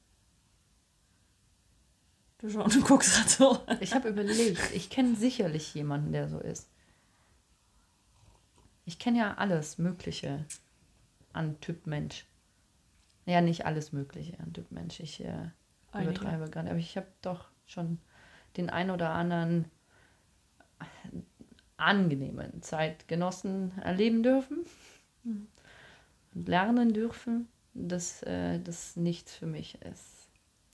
S2: Du schon, du guckst gerade so.
S1: Ich habe überlegt, ich kenne sicherlich jemanden, der so ist. Ich kenne ja alles Mögliche an Typ Mensch. Ja, nicht alles Mögliche an Typ Mensch. Ich äh,
S2: Einige.
S1: übertreibe gerade. Aber ich habe doch schon den ein oder anderen angenehmen Zeitgenossen erleben dürfen und lernen dürfen, dass äh, das nichts für mich ist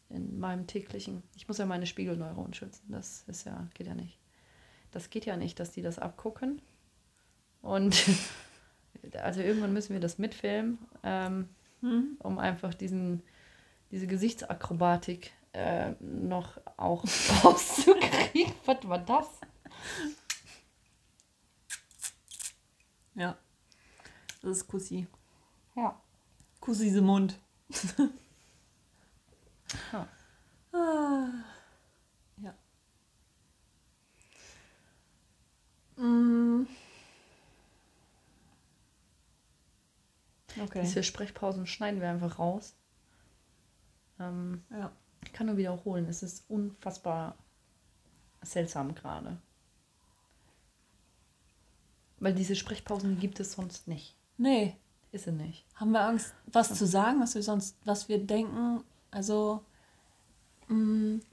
S1: in meinem täglichen. Ich muss ja meine Spiegelneuronen schützen. Das ist ja, geht ja nicht. Das geht ja nicht, dass die das abgucken. Und also irgendwann müssen wir das mitfilmen, ähm,
S2: Hm?
S1: um einfach diesen, diese Gesichtsakrobatik äh, noch auch rauszukriegen. Was war das?
S2: Ja. Das ist Kussi.
S1: Ja.
S2: Kussi im Mund.
S1: Ja.
S2: Ah. Ja. Mm. Okay.
S1: Diese Sprechpausen schneiden wir einfach raus. Ähm,
S2: Ja.
S1: Ich kann nur wiederholen, es ist unfassbar seltsam gerade. Weil diese Sprechpausen die gibt es sonst nicht.
S2: Nee,
S1: Ist sie nicht.
S2: haben wir Angst, was zu sagen, was wir sonst, was wir denken? Also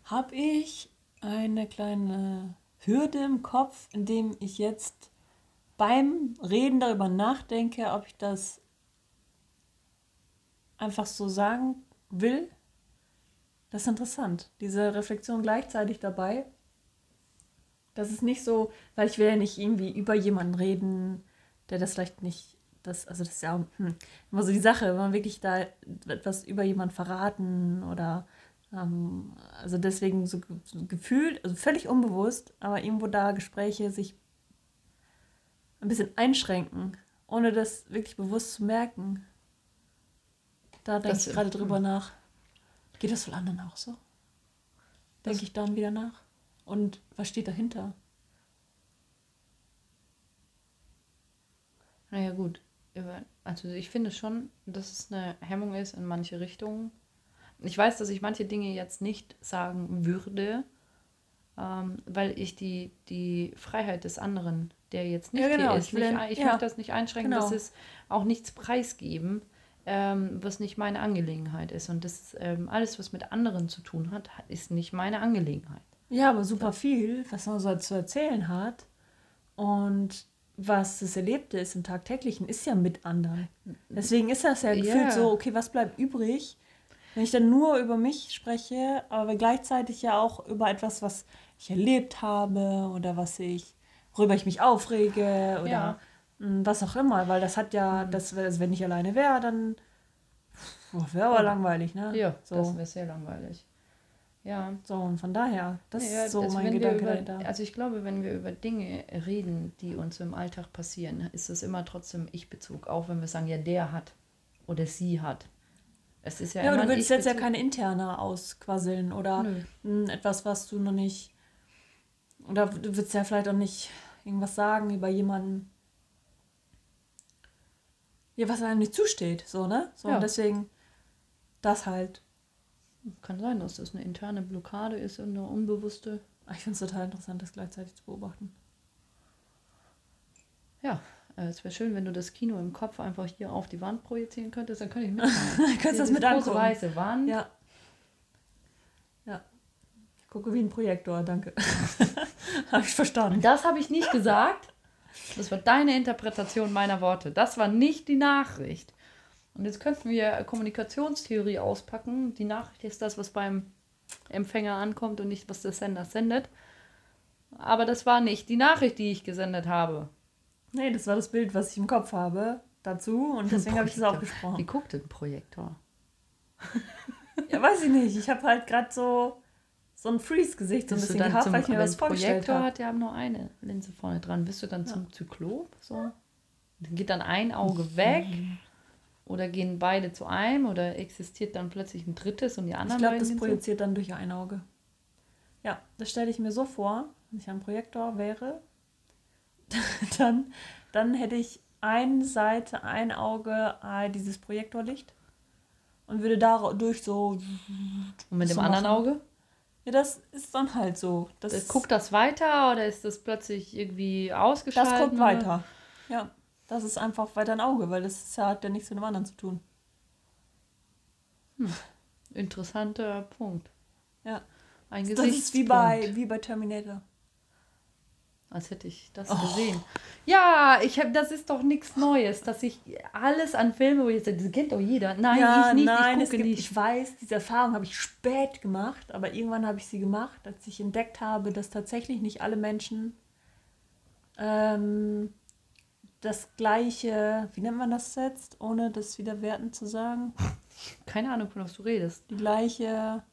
S2: habe ich eine kleine Hürde im Kopf, indem ich jetzt beim Reden darüber nachdenke, ob ich das einfach so sagen will, das ist interessant. Diese Reflexion gleichzeitig dabei. Das ist nicht so, weil ich will ja nicht irgendwie über jemanden reden, der das vielleicht nicht, das, also das ist ja hm, immer so die Sache, wenn man wirklich da etwas über jemanden verraten oder ähm, also deswegen so, so gefühlt, also völlig unbewusst, aber irgendwo da Gespräche sich ein bisschen einschränken, ohne das wirklich bewusst zu merken. Da denke ich gerade drüber hm. nach. Geht das wohl anderen auch so? Denke ich dann wieder nach. Und was steht dahinter?
S1: Naja, gut. Also ich finde schon, dass es eine Hemmung ist in manche Richtungen. Ich weiß, dass ich manche Dinge jetzt nicht sagen würde, ähm, weil ich die, die Freiheit des anderen, der jetzt nicht ja, genau. hier ist, ich, will, nicht, ich ja. möchte das nicht einschränken, genau. dass es auch nichts preisgeben, ähm, was nicht meine Angelegenheit ist. Und das ähm, alles, was mit anderen zu tun hat, ist nicht meine Angelegenheit.
S2: Ja, aber super viel, was man so zu erzählen hat. Und was das Erlebte ist im Tagtäglichen, ist ja mit anderen. Deswegen ist das ja gefühlt yeah. so, okay, was bleibt übrig, wenn ich dann nur über mich spreche, aber gleichzeitig ja auch über etwas, was ich erlebt habe oder was ich, worüber ich mich aufrege oder ja. Hm, was auch immer, weil das hat ja, mhm. das, also wenn ich alleine wäre, dann wäre aber langweilig, ne?
S1: Ja, so. das wäre sehr langweilig. Ja.
S2: So, und von daher, das ja, ist so
S1: also mein Gedanke über, dahinter. Also ich glaube, wenn wir über Dinge reden, die uns im Alltag passieren, ist das immer trotzdem Ich-Bezug, auch wenn wir sagen, ja, der hat oder sie hat.
S2: Es ist ja, ja aber du würdest jetzt ja keine interne ausquasseln oder Nö. etwas, was du noch nicht oder du würdest ja vielleicht auch nicht irgendwas sagen über jemanden, ja, was einem nicht zusteht, so, ne? So, ja. und deswegen das halt.
S1: Kann sein, dass das eine interne Blockade ist und eine unbewusste.
S2: Ich finde es total interessant, das gleichzeitig zu beobachten.
S1: Ja, äh, es wäre schön, wenn du das Kino im Kopf einfach hier auf die Wand projizieren könntest, dann könnte ich mitmachen. Könntest das mit angucken. weiße Wand.
S2: Ja. Ja. Ich gucke wie ein Projektor, danke. habe ich verstanden.
S1: Das habe ich nicht gesagt. Das war deine Interpretation meiner Worte. Das war nicht die Nachricht. Und jetzt könnten wir Kommunikationstheorie auspacken. Die Nachricht ist das, was beim Empfänger ankommt und nicht, was der Sender sendet. Aber das war nicht die Nachricht, die ich gesendet habe.
S2: Nee, das war das Bild, was ich im Kopf habe dazu und deswegen habe ich das auch gesprochen.
S1: Wie guckt denn Projektor?
S2: ja, weiß ich nicht. Ich habe halt gerade so so ein Freeze-Gesicht so ein bisschen gehabt, weil ich mir was
S1: vorgestellt habe. hat ja nur eine Linse vorne dran. Bist du dann ja. zum Zyklop? So? Geht dann ein Auge weg? Oder gehen beide zu einem? Oder existiert dann plötzlich ein drittes und die anderen
S2: Ich glaube, das projiziert dann durch ein Auge. Ja, das stelle ich mir so vor, wenn ich ein Projektor wäre, dann, dann hätte ich eine Seite, ein Auge, äh, dieses Projektorlicht und würde dadurch so.
S1: Und mit dem anderen machen. Auge?
S2: Ja, das ist dann halt so.
S1: Das, das guckt das weiter oder ist das plötzlich irgendwie ausgeschaltet?
S2: Das guckt weiter. Ja, das ist einfach weiter ein Auge, weil das hat ja nichts mit dem anderen zu tun.
S1: Hm. Interessanter Punkt.
S2: Ja. Ein das ist wie bei, wie bei Terminator
S1: als hätte ich das oh. gesehen. Ja, ich hab, das ist doch nichts Neues, dass ich alles an Filmen, wo ich sage, das kennt doch jeder. Nein, ja, ich nicht,
S2: nein, ich gucke nicht. Ich weiß, diese Erfahrung habe ich spät gemacht, aber irgendwann habe ich sie gemacht, als ich entdeckt habe, dass tatsächlich nicht alle Menschen ähm, das gleiche, wie nennt man das jetzt, ohne das wieder werten zu sagen?
S1: Keine Ahnung, von was du redest.
S2: Die gleiche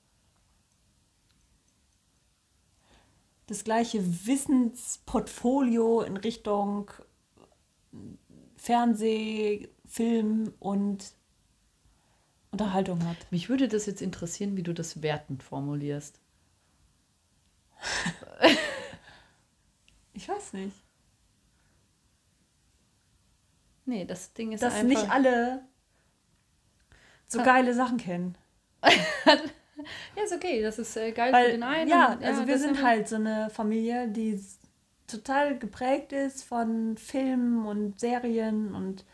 S2: das gleiche Wissensportfolio in Richtung Fernseh, Film und Unterhaltung hat.
S1: Mich würde das jetzt interessieren, wie du das wertend formulierst.
S2: ich weiß nicht.
S1: Nee, das Ding ist
S2: Dass einfach... Dass nicht alle so geile Sachen kennen.
S1: ja, ist okay. Das ist äh, geil Weil, für den einen.
S2: Ja, und, ja also wir sind halt so eine Familie, die total geprägt ist von Filmen und Serien und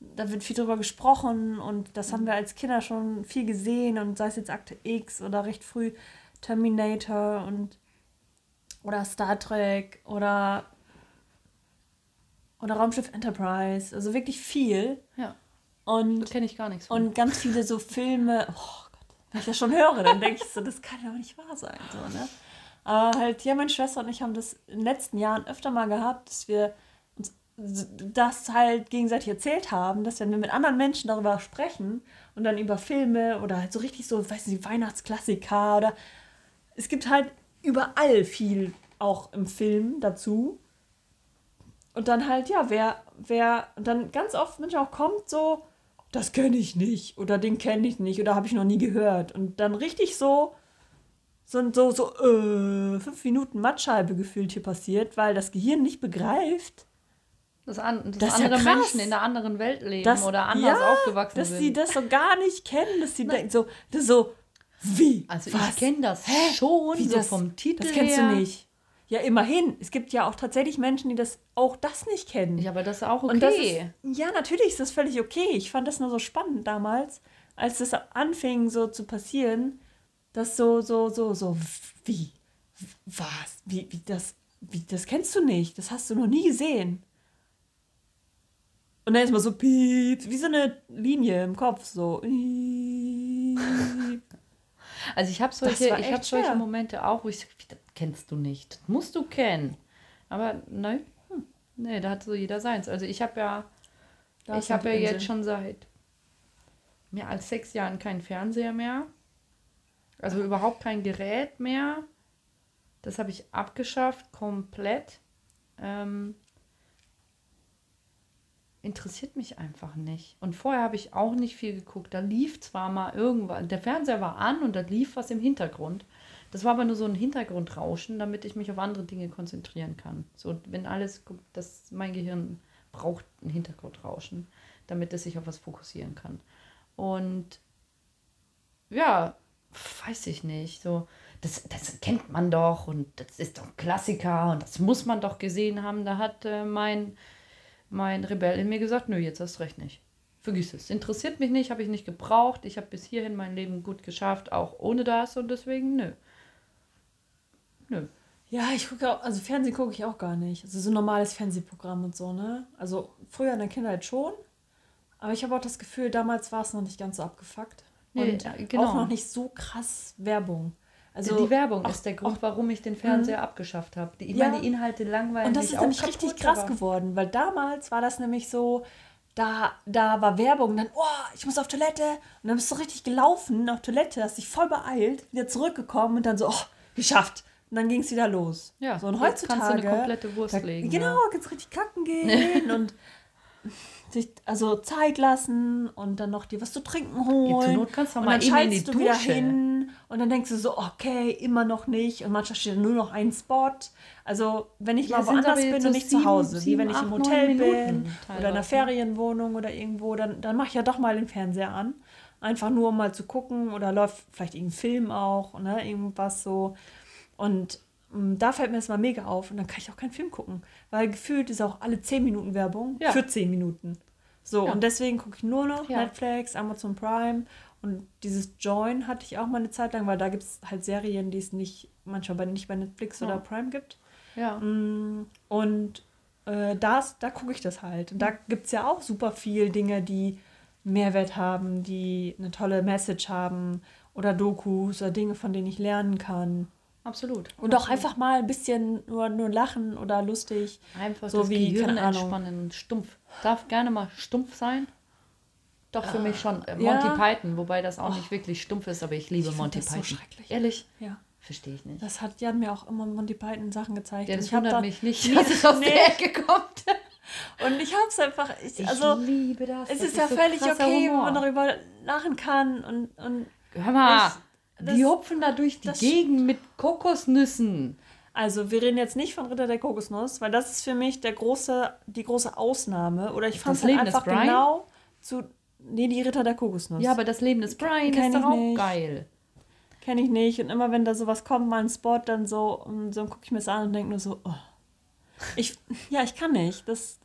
S2: da wird viel drüber gesprochen und das haben wir als Kinder schon viel gesehen und sei es jetzt Akte X oder recht früh Terminator und oder Star Trek oder oder Raumschiff Enterprise, also wirklich viel.
S1: Ja.
S2: Und
S1: kenne ich gar nichts von.
S2: Und ganz viele so Filme, oh wenn ich das schon höre, dann denke ich so, das kann ja auch nicht wahr sein. So, ne? Aber halt, ja, meine Schwester und ich haben das in den letzten Jahren öfter mal gehabt, dass wir uns das halt gegenseitig erzählt haben, dass wenn wir mit anderen Menschen darüber sprechen und dann über Filme oder halt so richtig so, weiß nicht, Weihnachtsklassiker oder es gibt halt überall viel auch im Film dazu. Und dann halt, ja, wer, wer, und dann ganz oft manchmal auch kommt so, das kenne ich nicht oder den kenne ich nicht oder habe ich noch nie gehört. Und dann richtig so, so, so, so äh, fünf Minuten Mattscheibe gefühlt hier passiert, weil das Gehirn nicht begreift,
S1: dass, an, dass
S2: Das ja
S1: andere
S2: krass.
S1: Menschen in einer anderen Welt leben
S2: dass,
S1: oder anders
S2: ja,
S1: aufgewachsen
S2: dass
S1: sind.
S2: sie das so gar nicht kennen, dass sie denken so, das so, wie?
S1: also
S2: Was?
S1: ich kenne das
S2: Hä?
S1: schon,
S2: Wie
S1: so
S2: das?
S1: vom Titel
S2: Das kennst
S1: her.
S2: du nicht. Ja, immerhin. Es gibt ja auch tatsächlich Menschen, die das auch das nicht kennen.
S1: Ja, aber das ist auch okay.
S2: Ist, ja, natürlich ist das völlig okay. Ich fand das nur so spannend damals, als das anfing so zu passieren, dass so, so, so, so, wie? Was? Wie, wie das, wie, das kennst du nicht. Das hast du noch nie gesehen. Und dann ist mal so piep, wie so eine Linie im Kopf, so.
S1: Also ich habe solche, ich habe solche. Momente auch, wo ich das kennst du nicht. Das musst du kennen. Aber nein, hm, nee, da hat so jeder seins. Also ich habe ja,
S2: Da
S1: ich habe ja
S2: die
S1: jetzt schon seit mehr als sechs Jahren keinen Fernseher mehr. Also überhaupt kein Gerät mehr. Das habe ich abgeschafft, komplett. Ähm, interessiert mich einfach nicht. Und vorher habe ich auch nicht viel geguckt. Da lief zwar mal irgendwas, der Fernseher war an und da lief was im Hintergrund. Das war aber nur so ein Hintergrundrauschen, damit ich mich auf andere Dinge konzentrieren kann. So, wenn alles, das, mein Gehirn braucht ein Hintergrundrauschen, damit es sich auf was fokussieren kann. Und ja, weiß ich nicht. So, das, das kennt man doch und das ist doch ein Klassiker und das muss man doch gesehen haben. Da hat äh, mein, mein Rebell in mir gesagt, nö, jetzt hast recht nicht. Vergiss es. Interessiert mich nicht, habe ich nicht gebraucht. Ich habe bis hierhin mein Leben gut geschafft, auch ohne das und deswegen nö. Nö.
S2: Ja, ich gucke auch, also Fernsehen gucke ich auch gar nicht. Also so ein normales Fernsehprogramm und so, ne? Also früher in der Kindheit schon. Aber ich habe auch das Gefühl, damals war es noch nicht ganz so abgefuckt.
S1: Nee,
S2: und
S1: genau.
S2: auch noch nicht so krass Werbung. Also
S1: die Werbung
S2: auch-
S1: ist der Grund,
S2: auch-
S1: warum ich den Fernseher abgeschafft habe. Die, ich
S2: Ja.
S1: meine, die Inhalte langweilen
S2: Und das ist nämlich richtig krass geworden, weil damals war das nämlich so, da, da war Werbung, dann, oh, ich muss auf Toilette. Und dann bist du richtig gelaufen auf Toilette, hast dich voll beeilt, wieder zurückgekommen und dann so, oh, geschafft. Und dann ging es wieder los.
S1: Ja,
S2: so und heutzutage.
S1: kannst du eine komplette Wurst
S2: da,
S1: legen,
S2: Genau,
S1: ja.
S2: kannst richtig kacken gehen und sich also Zeit lassen und dann noch dir was zu trinken holen.
S1: zur Not kannst du auch
S2: und
S1: mal
S2: dann
S1: eben in die
S2: schaltest du wieder
S1: Dusche.
S2: hin und dann denkst du so, okay, immer noch nicht. Und manchmal steht nur noch ein Spot. Also, wenn ich
S1: Ja,
S2: mal woanders bin
S1: so
S2: und nicht
S1: sieben-
S2: zu Hause, wie
S1: sieben,
S2: wenn ich im
S1: acht,
S2: Hotel
S1: neun
S2: bin
S1: Minuten
S2: oder in einer. Ferienwohnung oder irgendwo, dann, dann mache ich ja doch mal den Fernseher an. Einfach nur, um mal zu gucken oder läuft vielleicht irgendein Film auch, ne, irgendwas so. Und mm, da fällt mir das mal mega auf und dann kann ich auch keinen Film gucken, weil gefühlt ist auch alle 10 Minuten Werbung
S1: Ja.
S2: für 10 Minuten. So,
S1: Ja.
S2: und deswegen gucke ich nur noch
S1: Ja.
S2: Netflix, Amazon Prime und dieses Join hatte ich auch mal eine Zeit lang, weil da gibt es halt Serien, die es nicht manchmal bei, nicht bei Netflix oder Prime gibt.
S1: Ja.
S2: Mm, Und äh, das, da gucke ich das halt. Und da gibt es ja auch super viel Dinge, die Mehrwert haben, die eine tolle Message haben oder Dokus oder Dinge, von denen ich lernen kann.
S1: Absolut.
S2: Und auch
S1: Absolut.
S2: einfach mal ein bisschen nur, nur lachen oder lustig.
S1: Einfach
S2: so
S1: das
S2: wie,
S1: Gehirn entspannen. Stumpf. Darf gerne mal stumpf sein. Doch, für mich schon. Äh,
S2: ja.
S1: Monty Python, wobei das auch nicht wirklich stumpf ist, aber ich liebe
S2: Ich
S1: Monty
S2: das so
S1: Python.
S2: schrecklich.
S1: Ehrlich?
S2: Ja.
S1: Verstehe ich nicht.
S2: Das hat Jan mir auch immer Monty Python Sachen gezeigt.
S1: ja, das wundert
S2: da,
S1: mich nicht, dass es aus
S2: nee.
S1: der Ecke kommt.
S2: Und ich hab's einfach. Ich,
S1: Ich
S2: also,
S1: liebe das.
S2: es
S1: das
S2: ist ja
S1: so
S2: völlig okay, wenn
S1: Humor.
S2: man darüber lachen kann. Und, und
S1: Hör mal, Die hupfen da durch die Gegend mit Kokosnüssen.
S2: Also, wir reden jetzt nicht von Ritter der Kokosnuss, weil das ist für mich der große, die große Ausnahme. Oder ich fand es halt einfach genau zu. Nee, die Ritter der Kokosnuss.
S1: Ja, aber das Leben des Brian
S2: Kenn
S1: ist doch auch
S2: nicht.
S1: geil.
S2: Kenne ich nicht. Und immer wenn da sowas kommt, mal ein Spot, dann so, und so gucke ich mir das an und denke nur so, oh. Ich, ja, ich kann nicht. Das,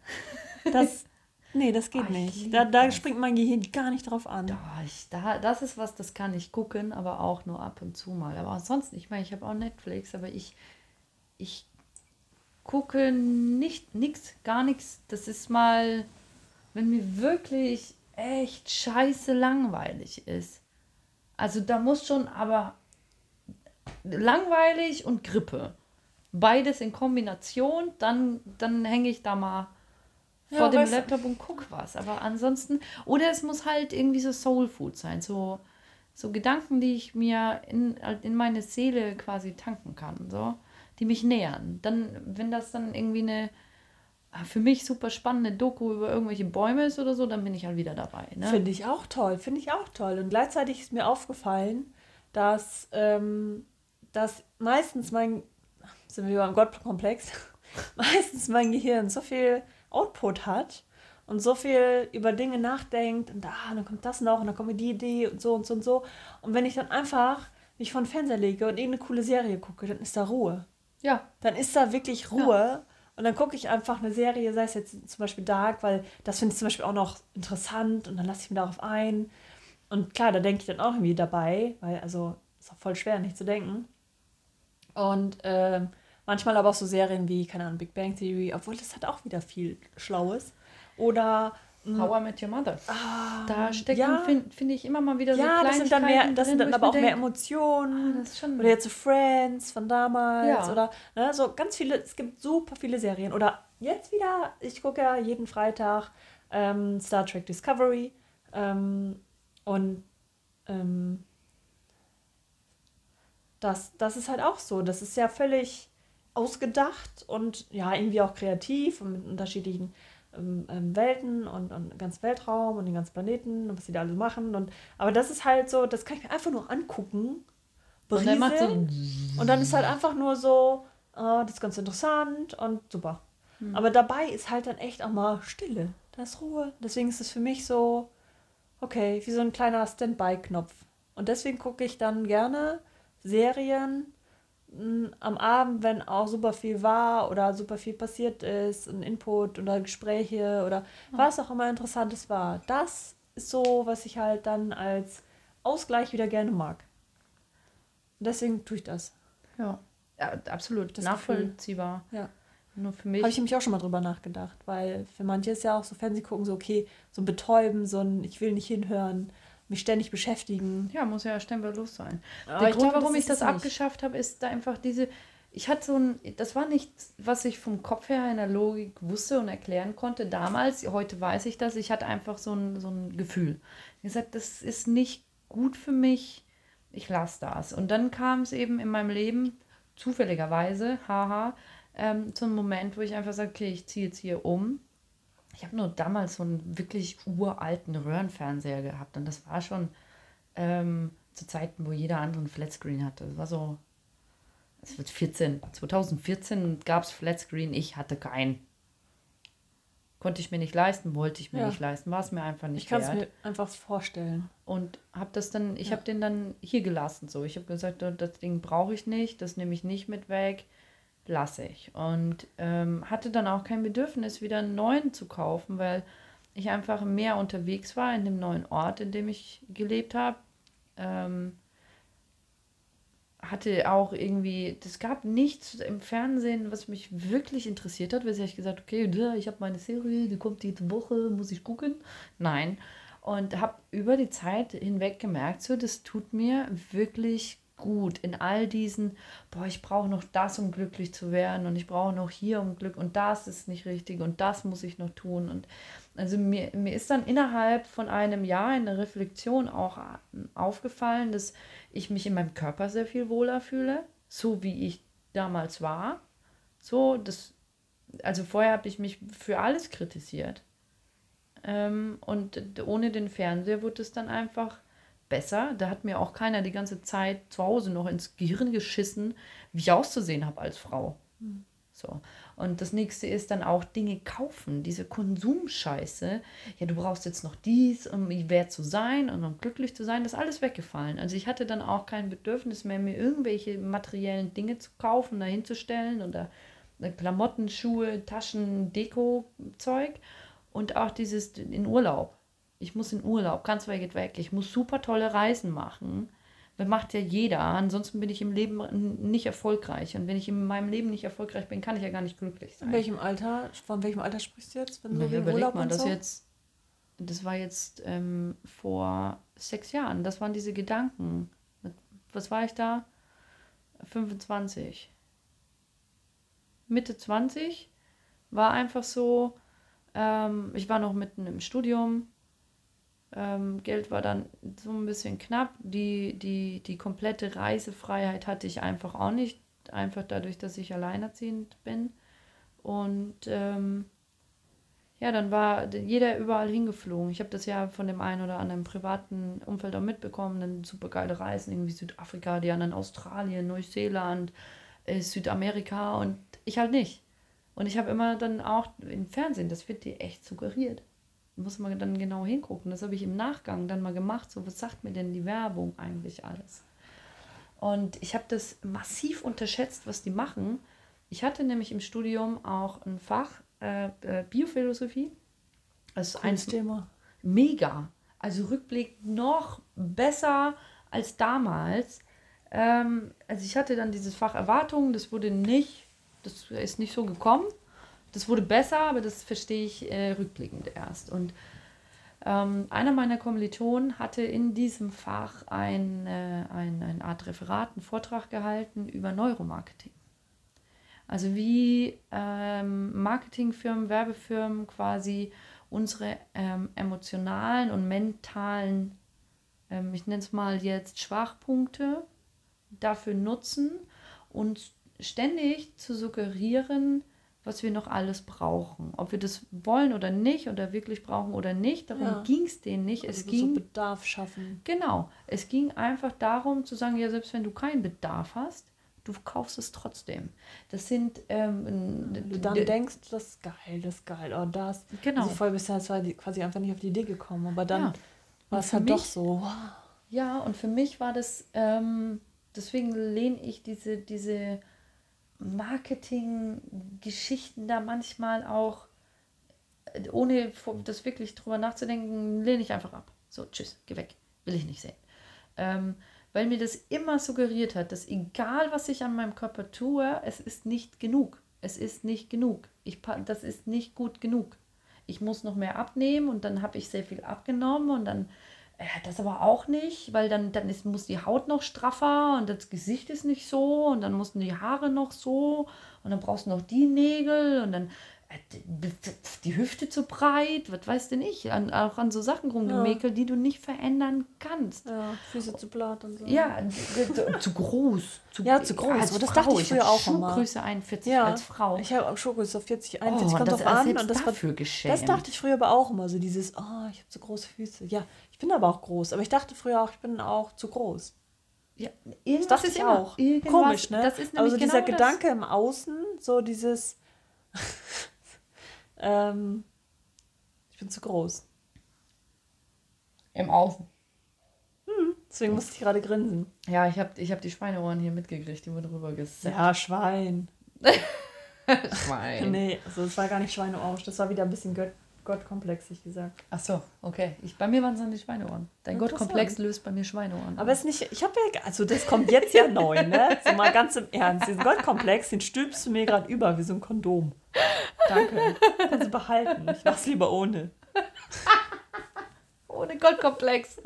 S2: das, nee, das geht
S1: ich
S2: nicht. Da, da
S1: das.
S2: springt mein Gehirn gar nicht drauf an.
S1: Ja, ich, da, das ist was, das kann ich gucken, aber auch nur ab und zu mal. Aber ansonsten, ich meine, ich habe auch Netflix, aber ich, ich gucke nicht, nix, gar nichts. Das ist mal, wenn mir wirklich echt scheiße langweilig ist. Also da muss schon aber langweilig und Grippe. Beides in Kombination, dann, dann hänge ich da mal
S2: Ja,
S1: vor dem Laptop und guck was. Aber ansonsten, oder es muss halt irgendwie so Soul Food sein, so, so Gedanken, die ich mir in, in meine Seele quasi tanken kann, so, die mich nähern. Dann, wenn das dann irgendwie eine ah, für mich super spannende Doku über irgendwelche Bäume ist oder so, dann bin ich halt wieder dabei. Ne?
S2: Finde ich auch toll, finde ich auch toll. Und gleichzeitig ist mir aufgefallen, dass, ähm, dass meistens mein, sind wir beim Gottkomplex, meistens mein Gehirn so viel Output hat und so viel über Dinge nachdenkt und ah, dann kommt das noch und dann kommt mir die Idee und so und so und so. Und wenn ich dann einfach mich vor den Fernseher lege und irgendeine coole Serie gucke, dann ist da Ruhe.
S1: Ja,
S2: Dann ist da wirklich Ruhe. Und dann gucke ich einfach eine Serie, sei es jetzt zum Beispiel Dark, weil das finde ich zum Beispiel auch noch interessant und dann lasse ich mich darauf ein. Und klar, da denke ich dann auch irgendwie dabei, weil also ist auch voll schwer, nicht zu denken. Und ähm, manchmal aber auch so Serien wie, keine Ahnung, Big Bang Theory, obwohl das hat auch wieder viel Schlaues. Oder mh,
S1: How I Met Your Mother.
S2: ah,
S1: Da stecken,
S2: ja,
S1: finde find ich, immer mal wieder so
S2: ja, das sind dann mehr,
S1: Kleinigkeiten
S2: das sind
S1: drin,
S2: dann
S1: wo ich
S2: aber auch
S1: mir
S2: mehr Emotionen.
S1: ah, das ist schon-
S2: Oder jetzt so Friends von damals.
S1: Ja.
S2: Oder ne, so ganz viele, es gibt super viele Serien. Oder jetzt wieder, ich gucke ja jeden Freitag ähm, Star Trek Discovery. Ähm, und ähm, das, das ist halt auch so. Das ist ja völlig ausgedacht und ja, irgendwie auch kreativ und mit unterschiedlichen ähm, ähm, Welten und, und ganz Weltraum und den ganzen Planeten und was sie da alle machen. Und, aber das ist halt so, das kann ich mir einfach nur angucken,
S1: Und dann so
S2: berieseln und dann ist halt einfach nur so, ah, das ist ganz interessant und super. Aber dabei ist halt dann echt auch mal Stille. Da ist Ruhe. Deswegen ist es für mich so, okay, wie so ein kleiner Standby-Knopf. Und deswegen gucke ich dann gerne Serien am Abend, wenn auch super viel war oder super viel passiert ist, ein Input oder Gespräche oder was auch immer Interessantes war. Das ist so, was ich halt dann als Ausgleich wieder gerne mag. Deswegen tue ich das.
S1: Ja, ja absolut.
S2: Das
S1: Nachvollziehbar.
S2: Ja.
S1: Nur für mich.
S2: Habe ich nämlich auch schon mal drüber nachgedacht, weil für manche ist ja auch so Fernsehen gucken so, okay, so ein Betäuben, so ein Ich will nicht hinhören, mich ständig beschäftigen.
S1: ja, muss ja ständig los sein.
S2: Aber
S1: Der Grund,
S2: glaube,
S1: warum ich das
S2: nicht.
S1: abgeschafft habe, ist da einfach diese. Ich hatte so ein. Das war nichts, was ich vom Kopf her in der Logik wusste und erklären konnte damals. Heute weiß ich das. Ich hatte einfach so ein, so ein Gefühl. Ich habe gesagt, das ist nicht gut für mich. Ich lasse das. Und dann kam es eben in meinem Leben, zufälligerweise, haha, ähm, zu einem Moment, wo ich einfach sage, okay, ich ziehe jetzt hier um. Ich habe nur damals so einen wirklich uralten Röhrenfernseher gehabt und das war schon ähm, zu Zeiten, wo jeder andere einen Flatscreen hatte. Das war so, es wird 14, 2014 gab es Flatscreen, ich hatte keinen. Konnte ich mir nicht leisten, wollte ich mir
S2: Ja.
S1: nicht leisten, war es mir einfach nicht
S2: Ich kann es
S1: wert.
S2: mir einfach vorstellen.
S1: Und habe das dann, ich
S2: Ja.
S1: habe den dann hier gelassen. So, ich habe gesagt, "Oh, das Ding brauche ich nicht, das nehme ich nicht mit weg, lasse ich. Und ähm, hatte dann auch kein Bedürfnis, wieder einen neuen zu kaufen, weil ich einfach mehr unterwegs war in dem neuen Ort, in dem ich gelebt habe. Ähm, hatte auch irgendwie, es gab nichts im Fernsehen, was mich wirklich interessiert hat. Weshalb ich gesagt okay, ich habe meine Serie, die kommt jede Woche, muss ich gucken. Nein. Und habe über die Zeit hinweg gemerkt, so, das tut mir wirklich gut in all diesen, boah, ich brauche noch das, um glücklich zu werden und ich brauche noch hier um Glück und das ist nicht richtig und das muss ich noch tun. Und also mir, mir ist dann innerhalb von einem Jahr in der Reflexion auch aufgefallen, dass ich mich in meinem Körper sehr viel wohler fühle, so wie ich damals war. So, das, also vorher habe ich mich für alles kritisiert. Ähm, und ohne den Fernseher wurde es dann einfach besser. Da hat mir auch keiner die ganze Zeit zu Hause noch ins Gehirn geschissen, wie ich auszusehen habe als Frau. So. Und das nächste ist dann auch Dinge kaufen, diese Konsumscheiße. Ja, du brauchst jetzt noch dies, um wert zu sein und um glücklich zu sein. Das ist alles weggefallen. Also ich hatte dann auch kein Bedürfnis mehr, mir irgendwelche materiellen Dinge zu kaufen, dahin zu oder Klamotten, Schuhe, Taschen, Deko-Zeug. Und auch dieses in Urlaub. Ich muss in Urlaub, ganz weit weg. Ich muss super tolle Reisen machen. Das macht ja jeder. Ansonsten bin ich im Leben nicht erfolgreich. Und wenn ich in meinem Leben nicht erfolgreich bin, kann ich ja gar nicht glücklich
S2: In
S1: sein.
S2: welchem Alter, von welchem Alter sprichst du jetzt? Wenn du wegen
S1: überleg
S2: Urlaub
S1: mal, das
S2: so?
S1: jetzt das war jetzt ähm, vor sechs Jahren. Das waren diese Gedanken. Was war ich da? 25. Mitte 20 war einfach so, ähm, ich war noch mitten im Studium. Ähm, Geld war dann so ein bisschen knapp. Die, die, die komplette Reisefreiheit hatte ich einfach auch nicht. Einfach dadurch, dass ich alleinerziehend bin. Und ähm, ja, dann war jeder überall hingeflogen. Ich habe das ja von dem einen oder anderen privaten Umfeld auch mitbekommen. Dann super geile Reisen, irgendwie Südafrika, die anderen Australien, Neuseeland, äh, Südamerika und ich halt nicht. Und ich habe immer dann auch im Fernsehen, das wird dir echt suggeriert. Muss man dann genau hingucken. Das habe ich im Nachgang dann mal gemacht. So, was sagt mir denn die Werbung eigentlich alles? Und ich habe das massiv unterschätzt, was die machen. Ich hatte nämlich im Studium auch ein Fach äh, äh, Biophilosophie. Das ist ein Thema. Mega. Also Rückblick noch besser als damals. Ähm, also ich hatte dann dieses Fach Erwartungen, das wurde nicht, das ist nicht so gekommen. Das wurde besser, aber das verstehe ich äh, rückblickend erst. Und ähm, einer meiner Kommilitonen hatte in diesem Fach ein, äh, ein, eine Art Referat, einen Vortrag gehalten über Neuromarketing. Also wie ähm, Marketingfirmen, Werbefirmen quasi unsere ähm, emotionalen und mentalen, ähm, ich nenne es mal jetzt Schwachpunkte, dafür nutzen, uns ständig zu suggerieren, was wir noch alles brauchen. Ob wir das wollen oder nicht oder wirklich brauchen oder nicht, darum ja. ging es denen nicht. Also es ging
S2: so Bedarf schaffen.
S1: Genau. Es ging einfach darum zu sagen, ja, selbst wenn du keinen Bedarf hast, du kaufst es trotzdem. Das sind. Ähm,
S2: du dann denkst, das ist geil, das ist geil, oh, das. Genau. Also vorher bist du halt quasi einfach nicht auf die Idee gekommen, aber dann ja. war es halt mich, doch so.
S1: Ja, und für mich war das, ähm, deswegen lehne ich diese, diese Marketing-Geschichten da manchmal auch, ohne das wirklich drüber nachzudenken, lehne ich einfach ab. So, tschüss, geh weg, will ich nicht sehen. Ähm, weil mir das immer suggeriert hat, dass egal was ich an meinem Körper tue, es ist nicht genug. Es ist nicht genug. Ich, das ist nicht gut genug. Ich muss noch mehr abnehmen und dann habe ich sehr viel abgenommen und dann das aber auch nicht, weil dann, dann ist, muss die Haut noch straffer und das Gesicht ist nicht so und dann mussten die Haare noch so und dann brauchst du noch die Nägel und dann die Hüfte zu breit, was weißt du nicht, an, auch an so Sachen rumgemäkelt, ja. die du nicht verändern kannst.
S2: Ja, Füße zu platt und so.
S1: Ja, zu groß.
S2: Zu, ja, zu groß. Als das Frau. dachte ich früher auch
S1: Schuhgröße 41 ja, als Frau.
S2: Ich habe Schuhgröße 40, 41, oh, kommt drauf an. Und das, dafür geschämt. das dachte ich früher aber auch immer, so dieses, oh, ich habe zu große Füße. Ja, ich bin aber auch groß, aber ich dachte früher auch, ich bin auch zu groß. Ja, das dachte ich auch. Komisch, ne? Das ist also dieser genau Gedanke im Außen, so dieses ähm, ich bin zu groß.
S1: Im Außen.
S2: Hm, deswegen musste ich gerade grinsen.
S1: Ja, ich habe ich hab die Schweineohren hier mitgekriegt, die wurden drüber gesetzt.
S2: Ja, Schwein. Schwein. nee, also es war gar nicht Schweineohren, das war wieder ein bisschen Gott gottkomplexig gesagt.
S1: Ach so, okay. Ich, bei mir waren es dann die Schweineohren. Dein Gottkomplex löst bei mir Schweineohren.
S2: Aber es ist nicht, ich habe ja, also das kommt jetzt ja neu, ne? So mal ganz im Ernst. Diesen Gottkomplex, den stülpst du mir gerade über wie so ein Kondom. Danke. Kannst du behalten. Ich mach's lieber ohne.
S1: ohne Gottkomplex.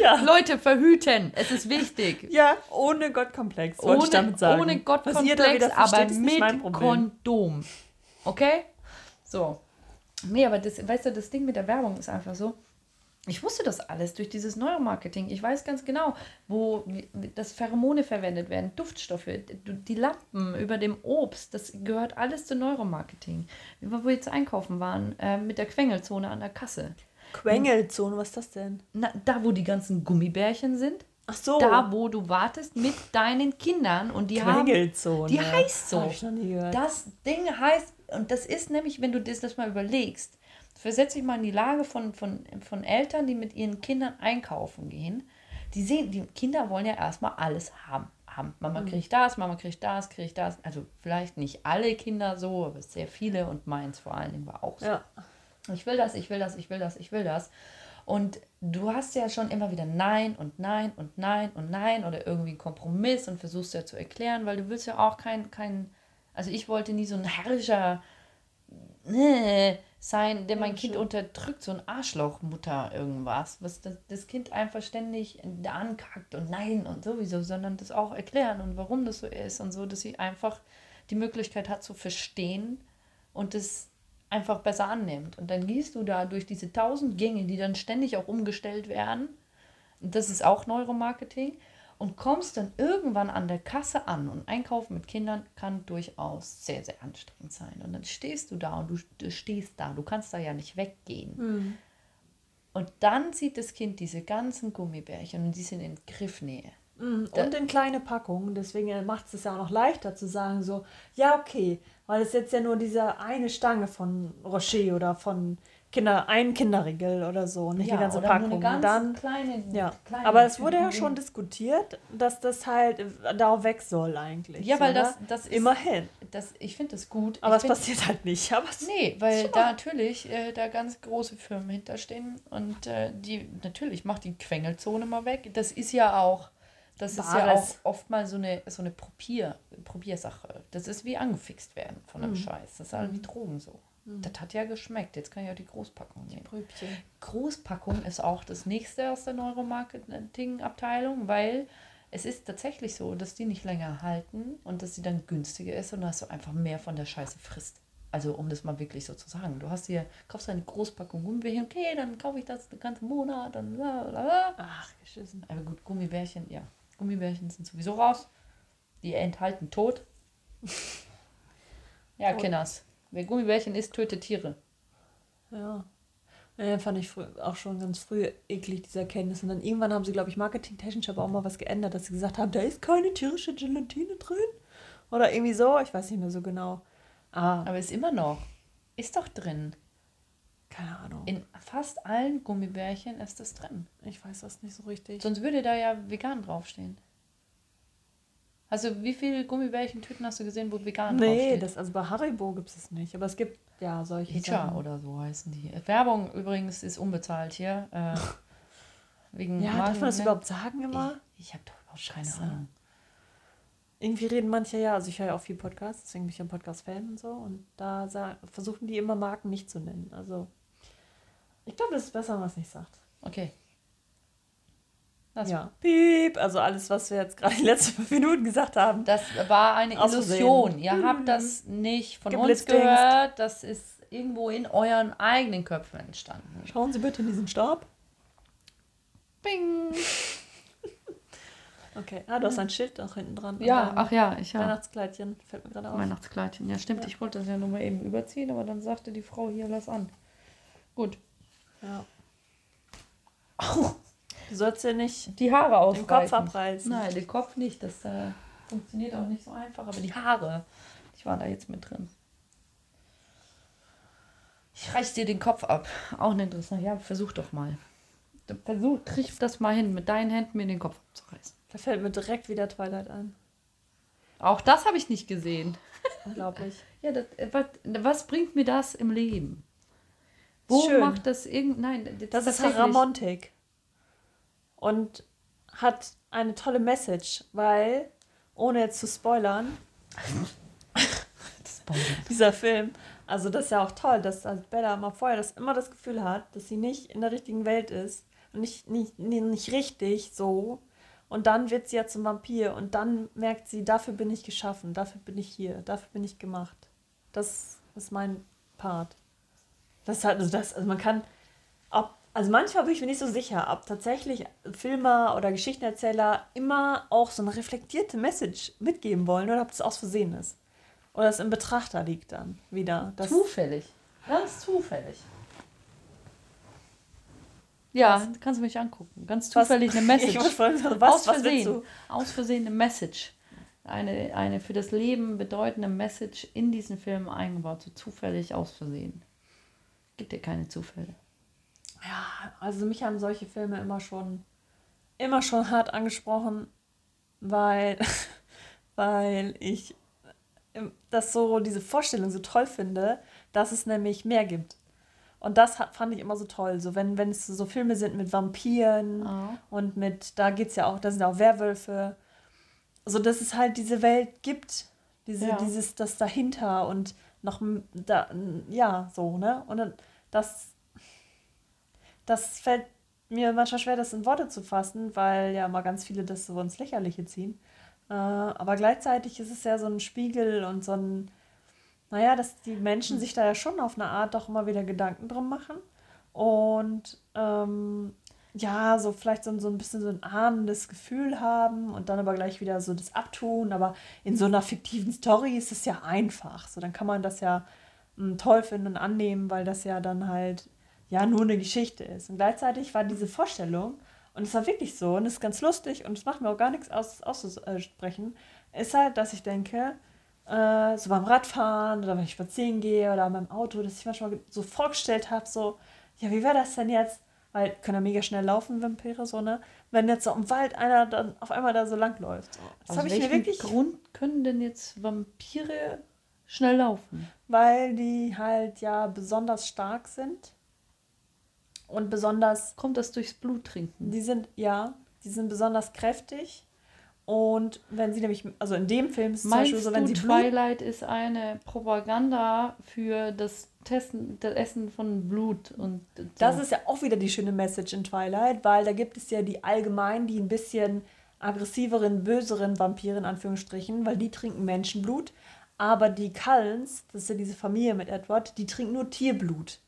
S1: Ja. Leute, verhüten. Es ist wichtig.
S2: Ja, ohne Gottkomplex, wollte ohne, ich damit sagen. Ohne Gottkomplex,
S1: aber mit Kondom. Okay? So. Nee, aber das, weißt du, das Ding mit der Werbung ist einfach so. Ich wusste das alles durch dieses Neuromarketing. Ich weiß ganz genau, wo das Pheromone verwendet werden, Duftstoffe, die Lampen über dem Obst, das gehört alles zu Neuromarketing. Wie wir jetzt einkaufen waren, äh, mit der Quengelzone an der Kasse.
S2: Quengelzone, was ist das denn?
S1: Na, da, wo die ganzen Gummibärchen sind. Ach so. Da, wo du wartest mit deinen Kindern und die Quengelzone. haben. Die heißt so. Das Ding heißt und das ist nämlich, wenn du das, das mal überlegst, versetze dich mal in die Lage von, von, von Eltern, die mit ihren Kindern einkaufen gehen. Die sehen, die Kinder wollen ja erstmal alles haben. haben. Mama mhm. kriegt das, Mama kriegt das, kriegt das. Also vielleicht nicht alle Kinder so, aber sehr viele und meins vor allen Dingen war auch so. Ja. Ich will das, ich will das, ich will das, ich will das. Und du hast ja schon immer wieder Nein und Nein und Nein und Nein oder irgendwie einen Kompromiss und versuchst ja zu erklären, weil du willst ja auch kein, kein also ich wollte nie so ein herrischer, äh, sein, der mein
S2: Ja,
S1: Kind
S2: schön.
S1: unterdrückt, so ein Arschlochmutter irgendwas, was das, das Kind einfach ständig ankackt und nein und sowieso, sondern das auch erklären und warum das so ist und so, dass sie einfach die Möglichkeit hat zu verstehen und das einfach besser annimmt. Und dann gehst du da durch diese tausend Gänge, die dann ständig auch umgestellt werden, das ist auch Neuromarketing, und kommst dann irgendwann an der Kasse an. Und Einkaufen mit Kindern kann durchaus sehr, sehr anstrengend sein. Und dann stehst du da und du, du stehst da, du kannst da ja nicht weggehen. Und dann sieht das Kind diese ganzen Gummibärchen und die sind in Griffnähe. Da-
S2: Und in kleine Packungen. Deswegen macht es es ja auch noch leichter zu sagen, so, ja, okay, weil es jetzt ja nur diese eine Stange von Rocher oder von Kinder, ein Kinderriegel oder so, nicht die ganze
S1: oder nur
S2: Packung.
S1: eine ganz
S2: Dann,
S1: kleine,
S2: ja.
S1: kleine
S2: Aber es wurde ja schon diskutiert, dass das halt äh, darauf weg soll eigentlich.
S1: Ja,
S2: so,
S1: weil das, das ist,
S2: Immerhin.
S1: Das, ich finde das gut.
S2: Aber
S1: ich
S2: es passiert halt nicht. Aber
S1: Nee, weil da natürlich äh, da ganz große Firmen hinterstehen und äh, die natürlich macht die Quengelzone mal weg. Das ist ja auch, das ist ja auch
S2: Bares.
S1: oft mal so eine, so eine Probier, Probiersache. Das ist wie angefixt werden von einem Scheiß. Das ist halt wie Drogen so. Das hat ja geschmeckt. Jetzt kann ich auch die Großpackung nehmen.
S2: Pröbchen.
S1: Großpackung ist auch das nächste aus der Neuromarketing-Abteilung, weil es ist tatsächlich so, dass die nicht länger halten und dass sie dann günstiger ist und dass du einfach mehr von der Scheiße frisst. Also um das mal wirklich so zu sagen. Du hast hier, kaufst eine Großpackung Gummibärchen, okay, dann kaufe ich das den ganzen Monat, dann bla bla bla.
S2: Ach, geschissen.
S1: Aber gut, Gummibärchen, ja. Gummibärchen sind sowieso raus. Die enthalten Tod. Ja. Kinders. Wer Gummibärchen isst, tötet Tiere.
S2: Ja. Ja, fand ich auch schon ganz früh eklig, diese Erkenntnis. Und dann irgendwann haben sie, glaube ich, marketingtechnisch aber auch mal was geändert, dass sie gesagt haben, da ist keine tierische Gelatine drin. Oder irgendwie so, ich weiß nicht mehr so genau. Ah,
S1: Aber ist immer noch. Ist doch drin.
S2: keine Ahnung.
S1: In fast allen Gummibärchen ist das drin.
S2: Ich weiß das nicht so richtig.
S1: Sonst würde da ja vegan draufstehen. Also wie viele Gummibärchen-Tüten hast du gesehen, wo vegan
S2: Nee,
S1: draufsteht?
S2: das, also bei Haribo gibt es es nicht. Aber es gibt ja solche
S1: Hitcha
S2: Sachen.
S1: oder so heißen die. Werbung übrigens ist unbezahlt hier. Äh, wegen
S2: Ja, darf man das
S1: Marken-
S2: überhaupt sagen immer?
S1: Ich, ich habe doch überhaupt keine. Ahnung.
S2: Irgendwie reden manche ja, also ich höre ja auch viel Podcasts, deswegen bin ich ein Podcast-Fan und so. Und da versuchen die immer Marken nicht zu nennen. Also ich glaube, das ist besser, wenn man es nicht sagt.
S1: Okay. Das,
S2: ja. Piep, also alles, was wir jetzt gerade die letzten fünf Minuten gesagt haben.
S1: das war eine Illusion. Ihr habt das nicht von uns gehört. Das ist irgendwo in euren eigenen Köpfen entstanden.
S2: Schauen Sie bitte in diesen Stab.
S1: Bing.
S2: Okay. Ah, du hast ein Schild auch hinten dran. an
S1: Ja, ach ja, ich habe
S2: Weihnachtskleidchen. Fällt mir gerade auf.
S1: Weihnachtskleidchen. Ja, stimmt.
S2: Ja.
S1: Ich wollte das ja nur mal eben überziehen, aber dann sagte die Frau hier, lass an. Gut.
S2: Ja. Du sollst ja nicht
S1: Die Haare
S2: den
S1: ausreißen.
S2: Kopf abreißen.
S1: Nein, den Kopf nicht. Das äh, funktioniert auch nicht so einfach. Aber die Haare, die waren da jetzt mit drin. Ich reiß dir den Kopf ab. Auch nicht interessant. Ja, versuch doch mal. Versuch, krieg das mal hin, mit deinen Händen mir den Kopf abzureißen.
S2: Da fällt mir direkt wieder Twilight ein.
S1: Auch das habe ich nicht gesehen.
S2: Unglaublich.
S1: Ja, das, äh, was, was bringt mir das im Leben? Wo
S2: Schön.
S1: macht das irgend... Nein,
S2: Das ist
S1: tatsächlich-
S2: Haramontik. Und hat eine tolle Message, weil, ohne jetzt zu spoilern, dieser Film, also das ist ja auch toll, dass halt Bella mal vorher das immer das Gefühl hat, dass sie nicht in der richtigen Welt ist und nicht, nicht, nicht, richtig so. Und dann wird sie ja zum Vampir und dann merkt sie, dafür bin ich geschaffen, dafür bin ich hier, dafür bin ich gemacht. Das ist mein Part. Das ist halt, also das, also man kann, ob, also manchmal bin ich mir nicht so sicher, ob tatsächlich Filmer oder Geschichtenerzähler immer auch so eine reflektierte Message mitgeben wollen oder ob das aus Versehen ist. Oder es im Betrachter liegt dann wieder. Das,
S1: Zufällig. Ganz zufällig. Ja, kannst du mich angucken. Ganz
S2: Was-
S1: zufällig eine Message.
S2: Sagen, was,
S1: aus
S2: was
S1: Versehen. Aus Versehen eine Message. Eine, eine für das Leben bedeutende Message in diesen Film eingebaut. So zufällig aus Versehen. Gibt dir keine Zufälle.
S2: Ja, also mich haben solche Filme immer schon, immer schon hart angesprochen, weil, weil ich ähm, das so, diese Vorstellung so toll finde, dass es nämlich mehr gibt. Und das hat, fand ich immer so toll. So, wenn, wenn es so Filme sind mit Vampiren
S1: Ah.
S2: und mit, da geht's ja auch, da sind auch Werwölfe. So, dass es halt diese Welt gibt, Diese,
S1: Ja.
S2: Dieses, das dahinter und noch da, ja, so, ne? Und dann, das, das fällt mir manchmal schwer, das in Worte zu fassen, weil ja mal ganz viele das so ins Lächerliche ziehen. Äh, aber gleichzeitig ist es ja so ein Spiegel und so ein, naja, dass die Menschen sich da ja schon auf eine Art doch immer wieder Gedanken drum machen. Und ähm, ja, so vielleicht so, ein- so ein bisschen so ein ahnendes Gefühl haben und dann aber gleich wieder so das abtun. Aber in so einer fiktiven Story ist es ja einfach. So, dann kann man das ja mm, toll finden und annehmen, weil das ja dann halt ja nur eine Geschichte ist. Und gleichzeitig war diese Vorstellung, und es war wirklich so, und es ist ganz lustig und es macht mir auch gar nichts aus, auszusprechen, ist halt, dass ich denke, äh, so beim Radfahren oder wenn ich spazieren gehe oder beim Auto, dass ich manchmal so vorgestellt habe, so, ja, wie wäre das denn jetzt? Weil können ja mega schnell laufen, Vampire, so, ne? Wenn jetzt so im Wald einer dann auf einmal da so lang läuft. So. Das habe ich mir wirklich,
S1: Grund können denn jetzt Vampire schnell laufen?
S2: weil die halt ja besonders stark sind und besonders
S1: Kommt das durchs Blut trinken?
S2: Die sind, ja, die sind besonders kräftig. Und wenn sie nämlich, also in dem Film ist es zum
S1: Meinst
S2: Beispiel so, wenn
S1: du,
S2: sie Blut.
S1: Twilight ist eine Propaganda für das Testen, das Essen von Blut und so.
S2: Das ist ja auch wieder die schöne Message in Twilight, weil da gibt es ja die allgemein, die ein bisschen aggressiveren, böseren Vampire in Anführungsstrichen, weil die trinken Menschenblut. Aber die Cullens, das ist ja diese Familie mit Edward, die trinken nur Tierblut.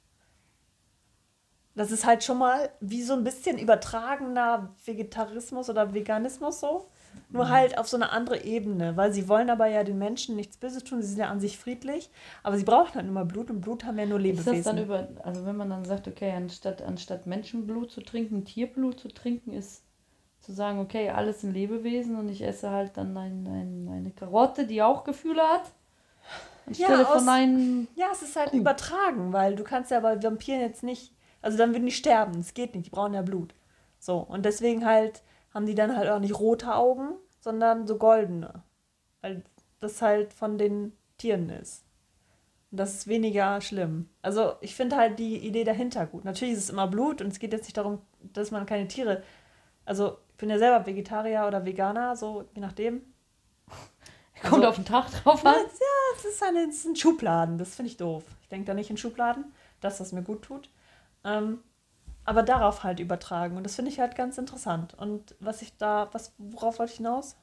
S2: Das ist halt schon mal wie so ein bisschen übertragener Vegetarismus oder Veganismus so. Nur halt auf so eine andere Ebene, weil sie wollen aber ja den Menschen nichts Böses tun, sie sind ja an sich friedlich, aber sie brauchen halt immer Blut und Blut haben ja nur
S1: ist
S2: Lebewesen.
S1: das dann über, also wenn man dann sagt, okay, anstatt, anstatt Menschenblut zu trinken, Tierblut zu trinken, ist zu sagen, okay, alles sind Lebewesen und ich esse halt dann ein, ein, eine Karotte, die auch Gefühle hat. Anstelle
S2: aus-
S1: von einem
S2: Ja, es ist halt
S1: Kuh.
S2: übertragen, weil du kannst ja bei Vampiren jetzt nicht, also dann würden die sterben, es geht nicht, die brauchen ja Blut. So, und deswegen halt haben die dann halt auch nicht rote Augen, sondern so goldene. Weil das halt von den Tieren ist. Und das ist weniger schlimm. Also ich finde halt die Idee dahinter gut. Natürlich ist es immer Blut und es geht jetzt nicht darum, dass man keine Tiere. Also ich bin ja selber Vegetarier oder Veganer, so je nachdem.
S1: kommt
S2: Also-
S1: auf den Tag drauf
S2: Ja,
S1: an.
S2: das ist, eine, das sind Schubladen, das finde ich doof. Ich denke da nicht in Schubladen, das, was mir gut tut. Ähm, aber darauf halt übertragen. Und das finde ich halt ganz interessant. Und was ich da, was, worauf wollte ich hinaus?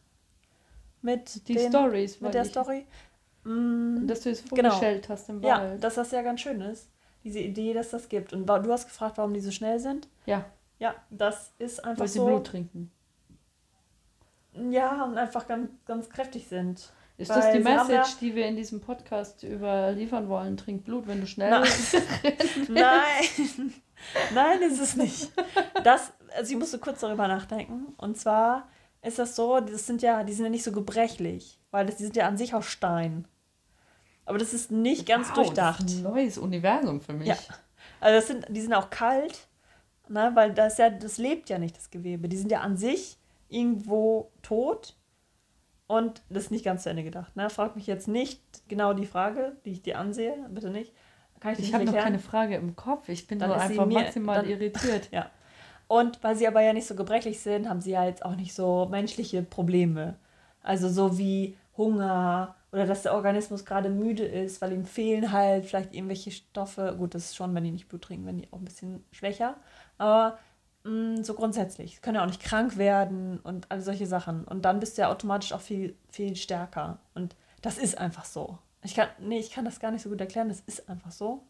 S2: Mit
S1: Die
S2: den,
S1: Stories, weil
S2: mit der
S1: ich,
S2: Story? Mm,
S1: dass du es
S2: Genau.
S1: vorgestellt hast im
S2: ja,
S1: Wald.
S2: dass das ja ganz schön ist. Diese Idee, dass das gibt. Und du hast gefragt, warum die so schnell sind.
S1: Ja,
S2: Ja, das ist einfach
S1: weil sie
S2: so.
S1: Blut trinken.
S2: Ja, und einfach ganz, ganz kräftig sind.
S1: Ist das die Message, die wir in diesem Podcast überliefern wollen? Trink Blut, wenn du schnell
S2: Nein. Nein, nein, ist es nicht. Das, also ich musste kurz darüber nachdenken. Und zwar ist das so, das sind ja, die sind ja nicht so gebrechlich, weil das, die sind ja an sich aus Stein. Aber das ist nicht ganz
S1: Wow,
S2: durchdacht.
S1: Das ist ein neues Universum für mich.
S2: Ja. Also das sind, die sind auch kalt, ne, weil das ja, das lebt ja nicht, das Gewebe. Die sind ja an sich irgendwo tot und das ist nicht ganz zu Ende gedacht. Ne? Frag mich jetzt nicht genau die Frage, die ich dir ansehe, bitte nicht. Kann ich,
S1: Ich habe noch keine Frage im Kopf. Ich bin
S2: Dann
S1: nur einfach
S2: mir-
S1: maximal
S2: dann-
S1: irritiert.
S2: Ja. Und weil sie aber ja nicht so gebrechlich sind, haben sie ja jetzt auch nicht so menschliche Probleme. Also so wie Hunger oder dass der Organismus gerade müde ist, weil ihm fehlen halt vielleicht irgendwelche Stoffe. Gut, das ist schon, wenn die nicht Blut trinken, wenn die auch ein bisschen schwächer. Aber mh, so grundsätzlich. Sie können ja auch nicht krank werden und all solche Sachen. Und dann bist du ja automatisch auch viel, viel stärker. Und das ist einfach so. Ich kann, nee, ich kann das gar nicht so gut erklären. Das ist einfach so.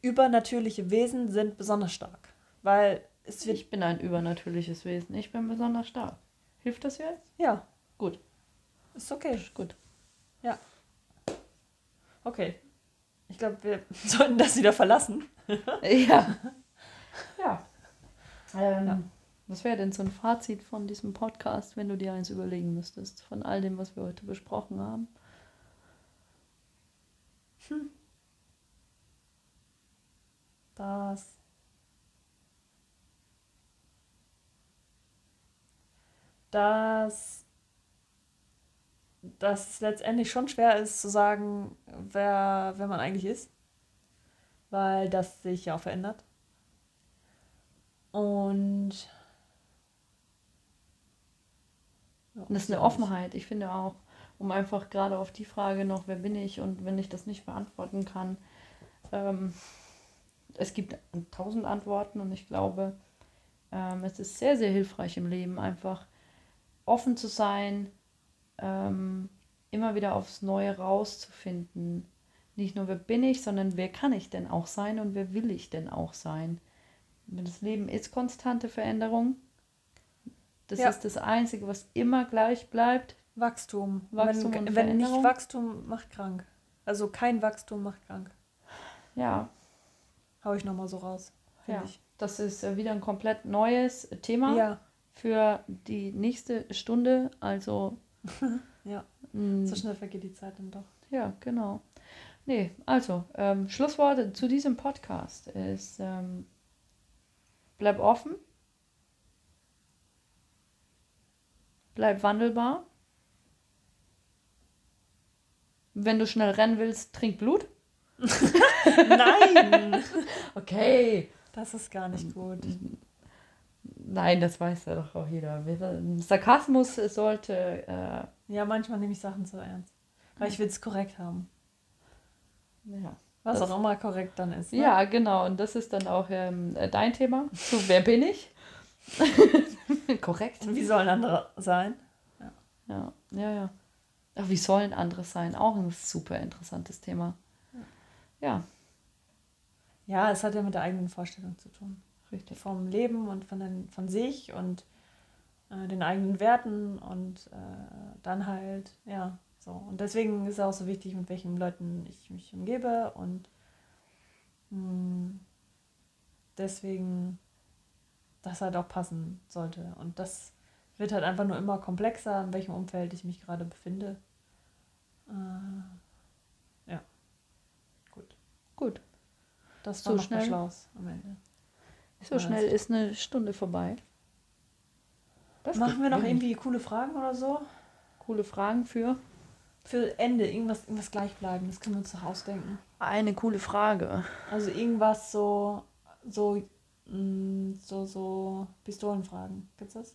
S2: Übernatürliche Wesen sind besonders stark. Weil es wird,
S1: Ich bin ein übernatürliches Wesen. Ich bin besonders stark. Hilft das jetzt?
S2: ja,
S1: Gut.
S2: ist okay.
S1: Ist gut.
S2: Okay. Ich glaube, wir sollten das wieder verlassen.
S1: Ja. Ja. Ähm,
S2: Ja.
S1: Was wäre denn so ein Fazit von diesem Podcast, wenn du dir eins überlegen müsstest, von all dem, was wir heute besprochen haben?
S2: dass dass dass es letztendlich schon schwer ist zu sagen, wer, wer man eigentlich ist, weil das sich ja auch verändert. Und
S1: Und das ist eine Offenheit, ich finde auch. um einfach gerade auf die Frage noch, wer bin ich und wenn ich das nicht beantworten kann. Ähm, es gibt tausend Antworten und ich glaube, ähm, es ist sehr, sehr hilfreich im Leben, einfach offen zu sein, ähm, immer wieder aufs Neue rauszufinden. Nicht nur, wer bin ich, sondern wer kann ich denn auch sein und wer will ich denn auch sein. Das Leben ist konstante Veränderung. Das
S2: Ja.
S1: ist das Einzige, was immer gleich bleibt.
S2: Wachstum.
S1: Wachstum
S2: wenn,
S1: und
S2: wenn nicht. Wachstum macht krank. Also kein Wachstum macht krank.
S1: Ja,
S2: Hau ich nochmal so raus.
S1: ja.
S2: Ich.
S1: Das ist äh, wieder ein komplett neues Thema
S2: Ja,
S1: für die nächste Stunde. Also,
S2: ja.
S1: mh,
S2: So schnell vergeht die Zeit dann doch.
S1: ja, genau. Nee, also, ähm, Schlussworte zu diesem Podcast ist, ähm, bleib offen, bleib wandelbar. Wenn du schnell rennen willst, trink Blut.
S2: Nein!
S1: Okay.
S2: Das ist gar nicht gut.
S1: Nein, das weiß ja doch auch jeder. Sarkasmus sollte äh,
S2: Ja, manchmal nehme ich Sachen zu ernst. Weil ich will es korrekt haben.
S1: ja.
S2: Was
S1: Das-
S2: auch immer korrekt dann ist. Ne?
S1: Ja, genau. Und das ist dann auch ähm, äh, dein Thema. So, wer bin ich? Korrekt.
S2: Und wie sollen andere sein?
S1: Ja, ja, ja. Ach, wie sollen andere sein? Auch ein super interessantes Thema. Ja,
S2: Ja, es hat ja mit der eigenen Vorstellung zu tun.
S1: richtig.
S2: Vom Leben und von, den, von sich und äh, den eigenen Werten und äh, dann halt, ja, so. Und deswegen ist es auch so wichtig, mit welchen Leuten ich mich umgebe und mh, deswegen das halt auch passen sollte. Und das wird halt einfach nur immer komplexer, in welchem Umfeld ich mich gerade befinde. Äh, ja, gut.
S1: Gut.
S2: Das
S1: So
S2: war noch
S1: schnell?
S2: Schlaus am Ende.
S1: So
S2: Ja,
S1: schnell ist eine Stunde vorbei. Das
S2: Machen wir noch irgendwie coole Fragen oder so?
S1: coole Fragen für
S2: Für Ende, irgendwas, irgendwas gleichbleibendes, können wir uns doch ausdenken.
S1: eine coole Frage.
S2: Also irgendwas so, so, mh, so, so Pistolenfragen. Gibt's das?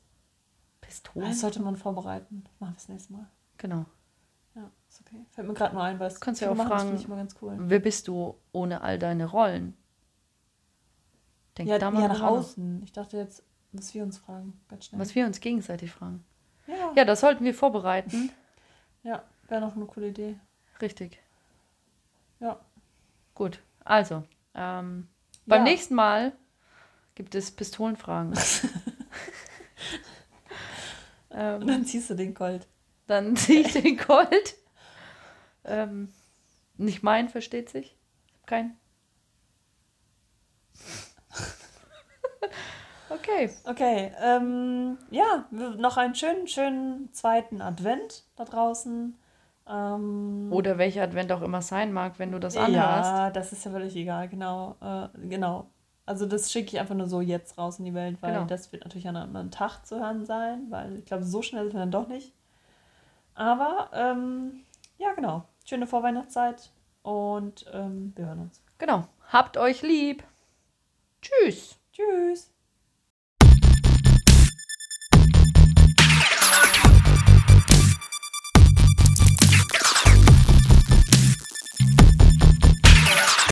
S1: Pistolen?
S2: Das sollte man vorbereiten. Machen wir das nächste Mal.
S1: Genau.
S2: Ja, ist okay. Fällt mir gerade nur ein, weil es
S1: Kannst ja auch
S2: machen,
S1: fragen,
S2: ich immer ganz cool.
S1: Wer bist du ohne all deine Rollen? Denk
S2: Ja,
S1: da
S2: ja,
S1: mal
S2: nach
S1: drüber nach.
S2: außen. Ich dachte jetzt, dass wir uns fragen. Ganz schnell.
S1: Was wir uns gegenseitig fragen.
S2: ja,
S1: Ja, das sollten wir vorbereiten.
S2: ja wäre noch eine coole Idee.
S1: Richtig.
S2: Ja.
S1: Gut. Also, ähm, beim
S2: Ja.
S1: nächsten Mal gibt es Pistolenfragen.
S2: Und
S1: ähm,
S2: dann ziehst du den Colt.
S1: dann ziehe ich den Colt. Ähm, nicht mein, versteht sich. Kein. okay.
S2: Okay, ähm, ja, noch einen schönen, schönen zweiten Advent da draußen. Ähm,
S1: Oder welcher Advent auch immer sein mag, wenn du das anhörst.
S2: Ja, das ist ja völlig egal, genau. Äh, genau. Also das schicke ich einfach nur so jetzt raus in die Welt, weil
S1: Genau.
S2: das wird natürlich an einem anderen Tag zu hören sein, weil ich glaube, so schnell sind wir dann doch nicht. Aber ähm, ja, genau. Schöne Vorweihnachtszeit und ähm, wir hören uns.
S1: Genau. Habt euch lieb. Tschüss.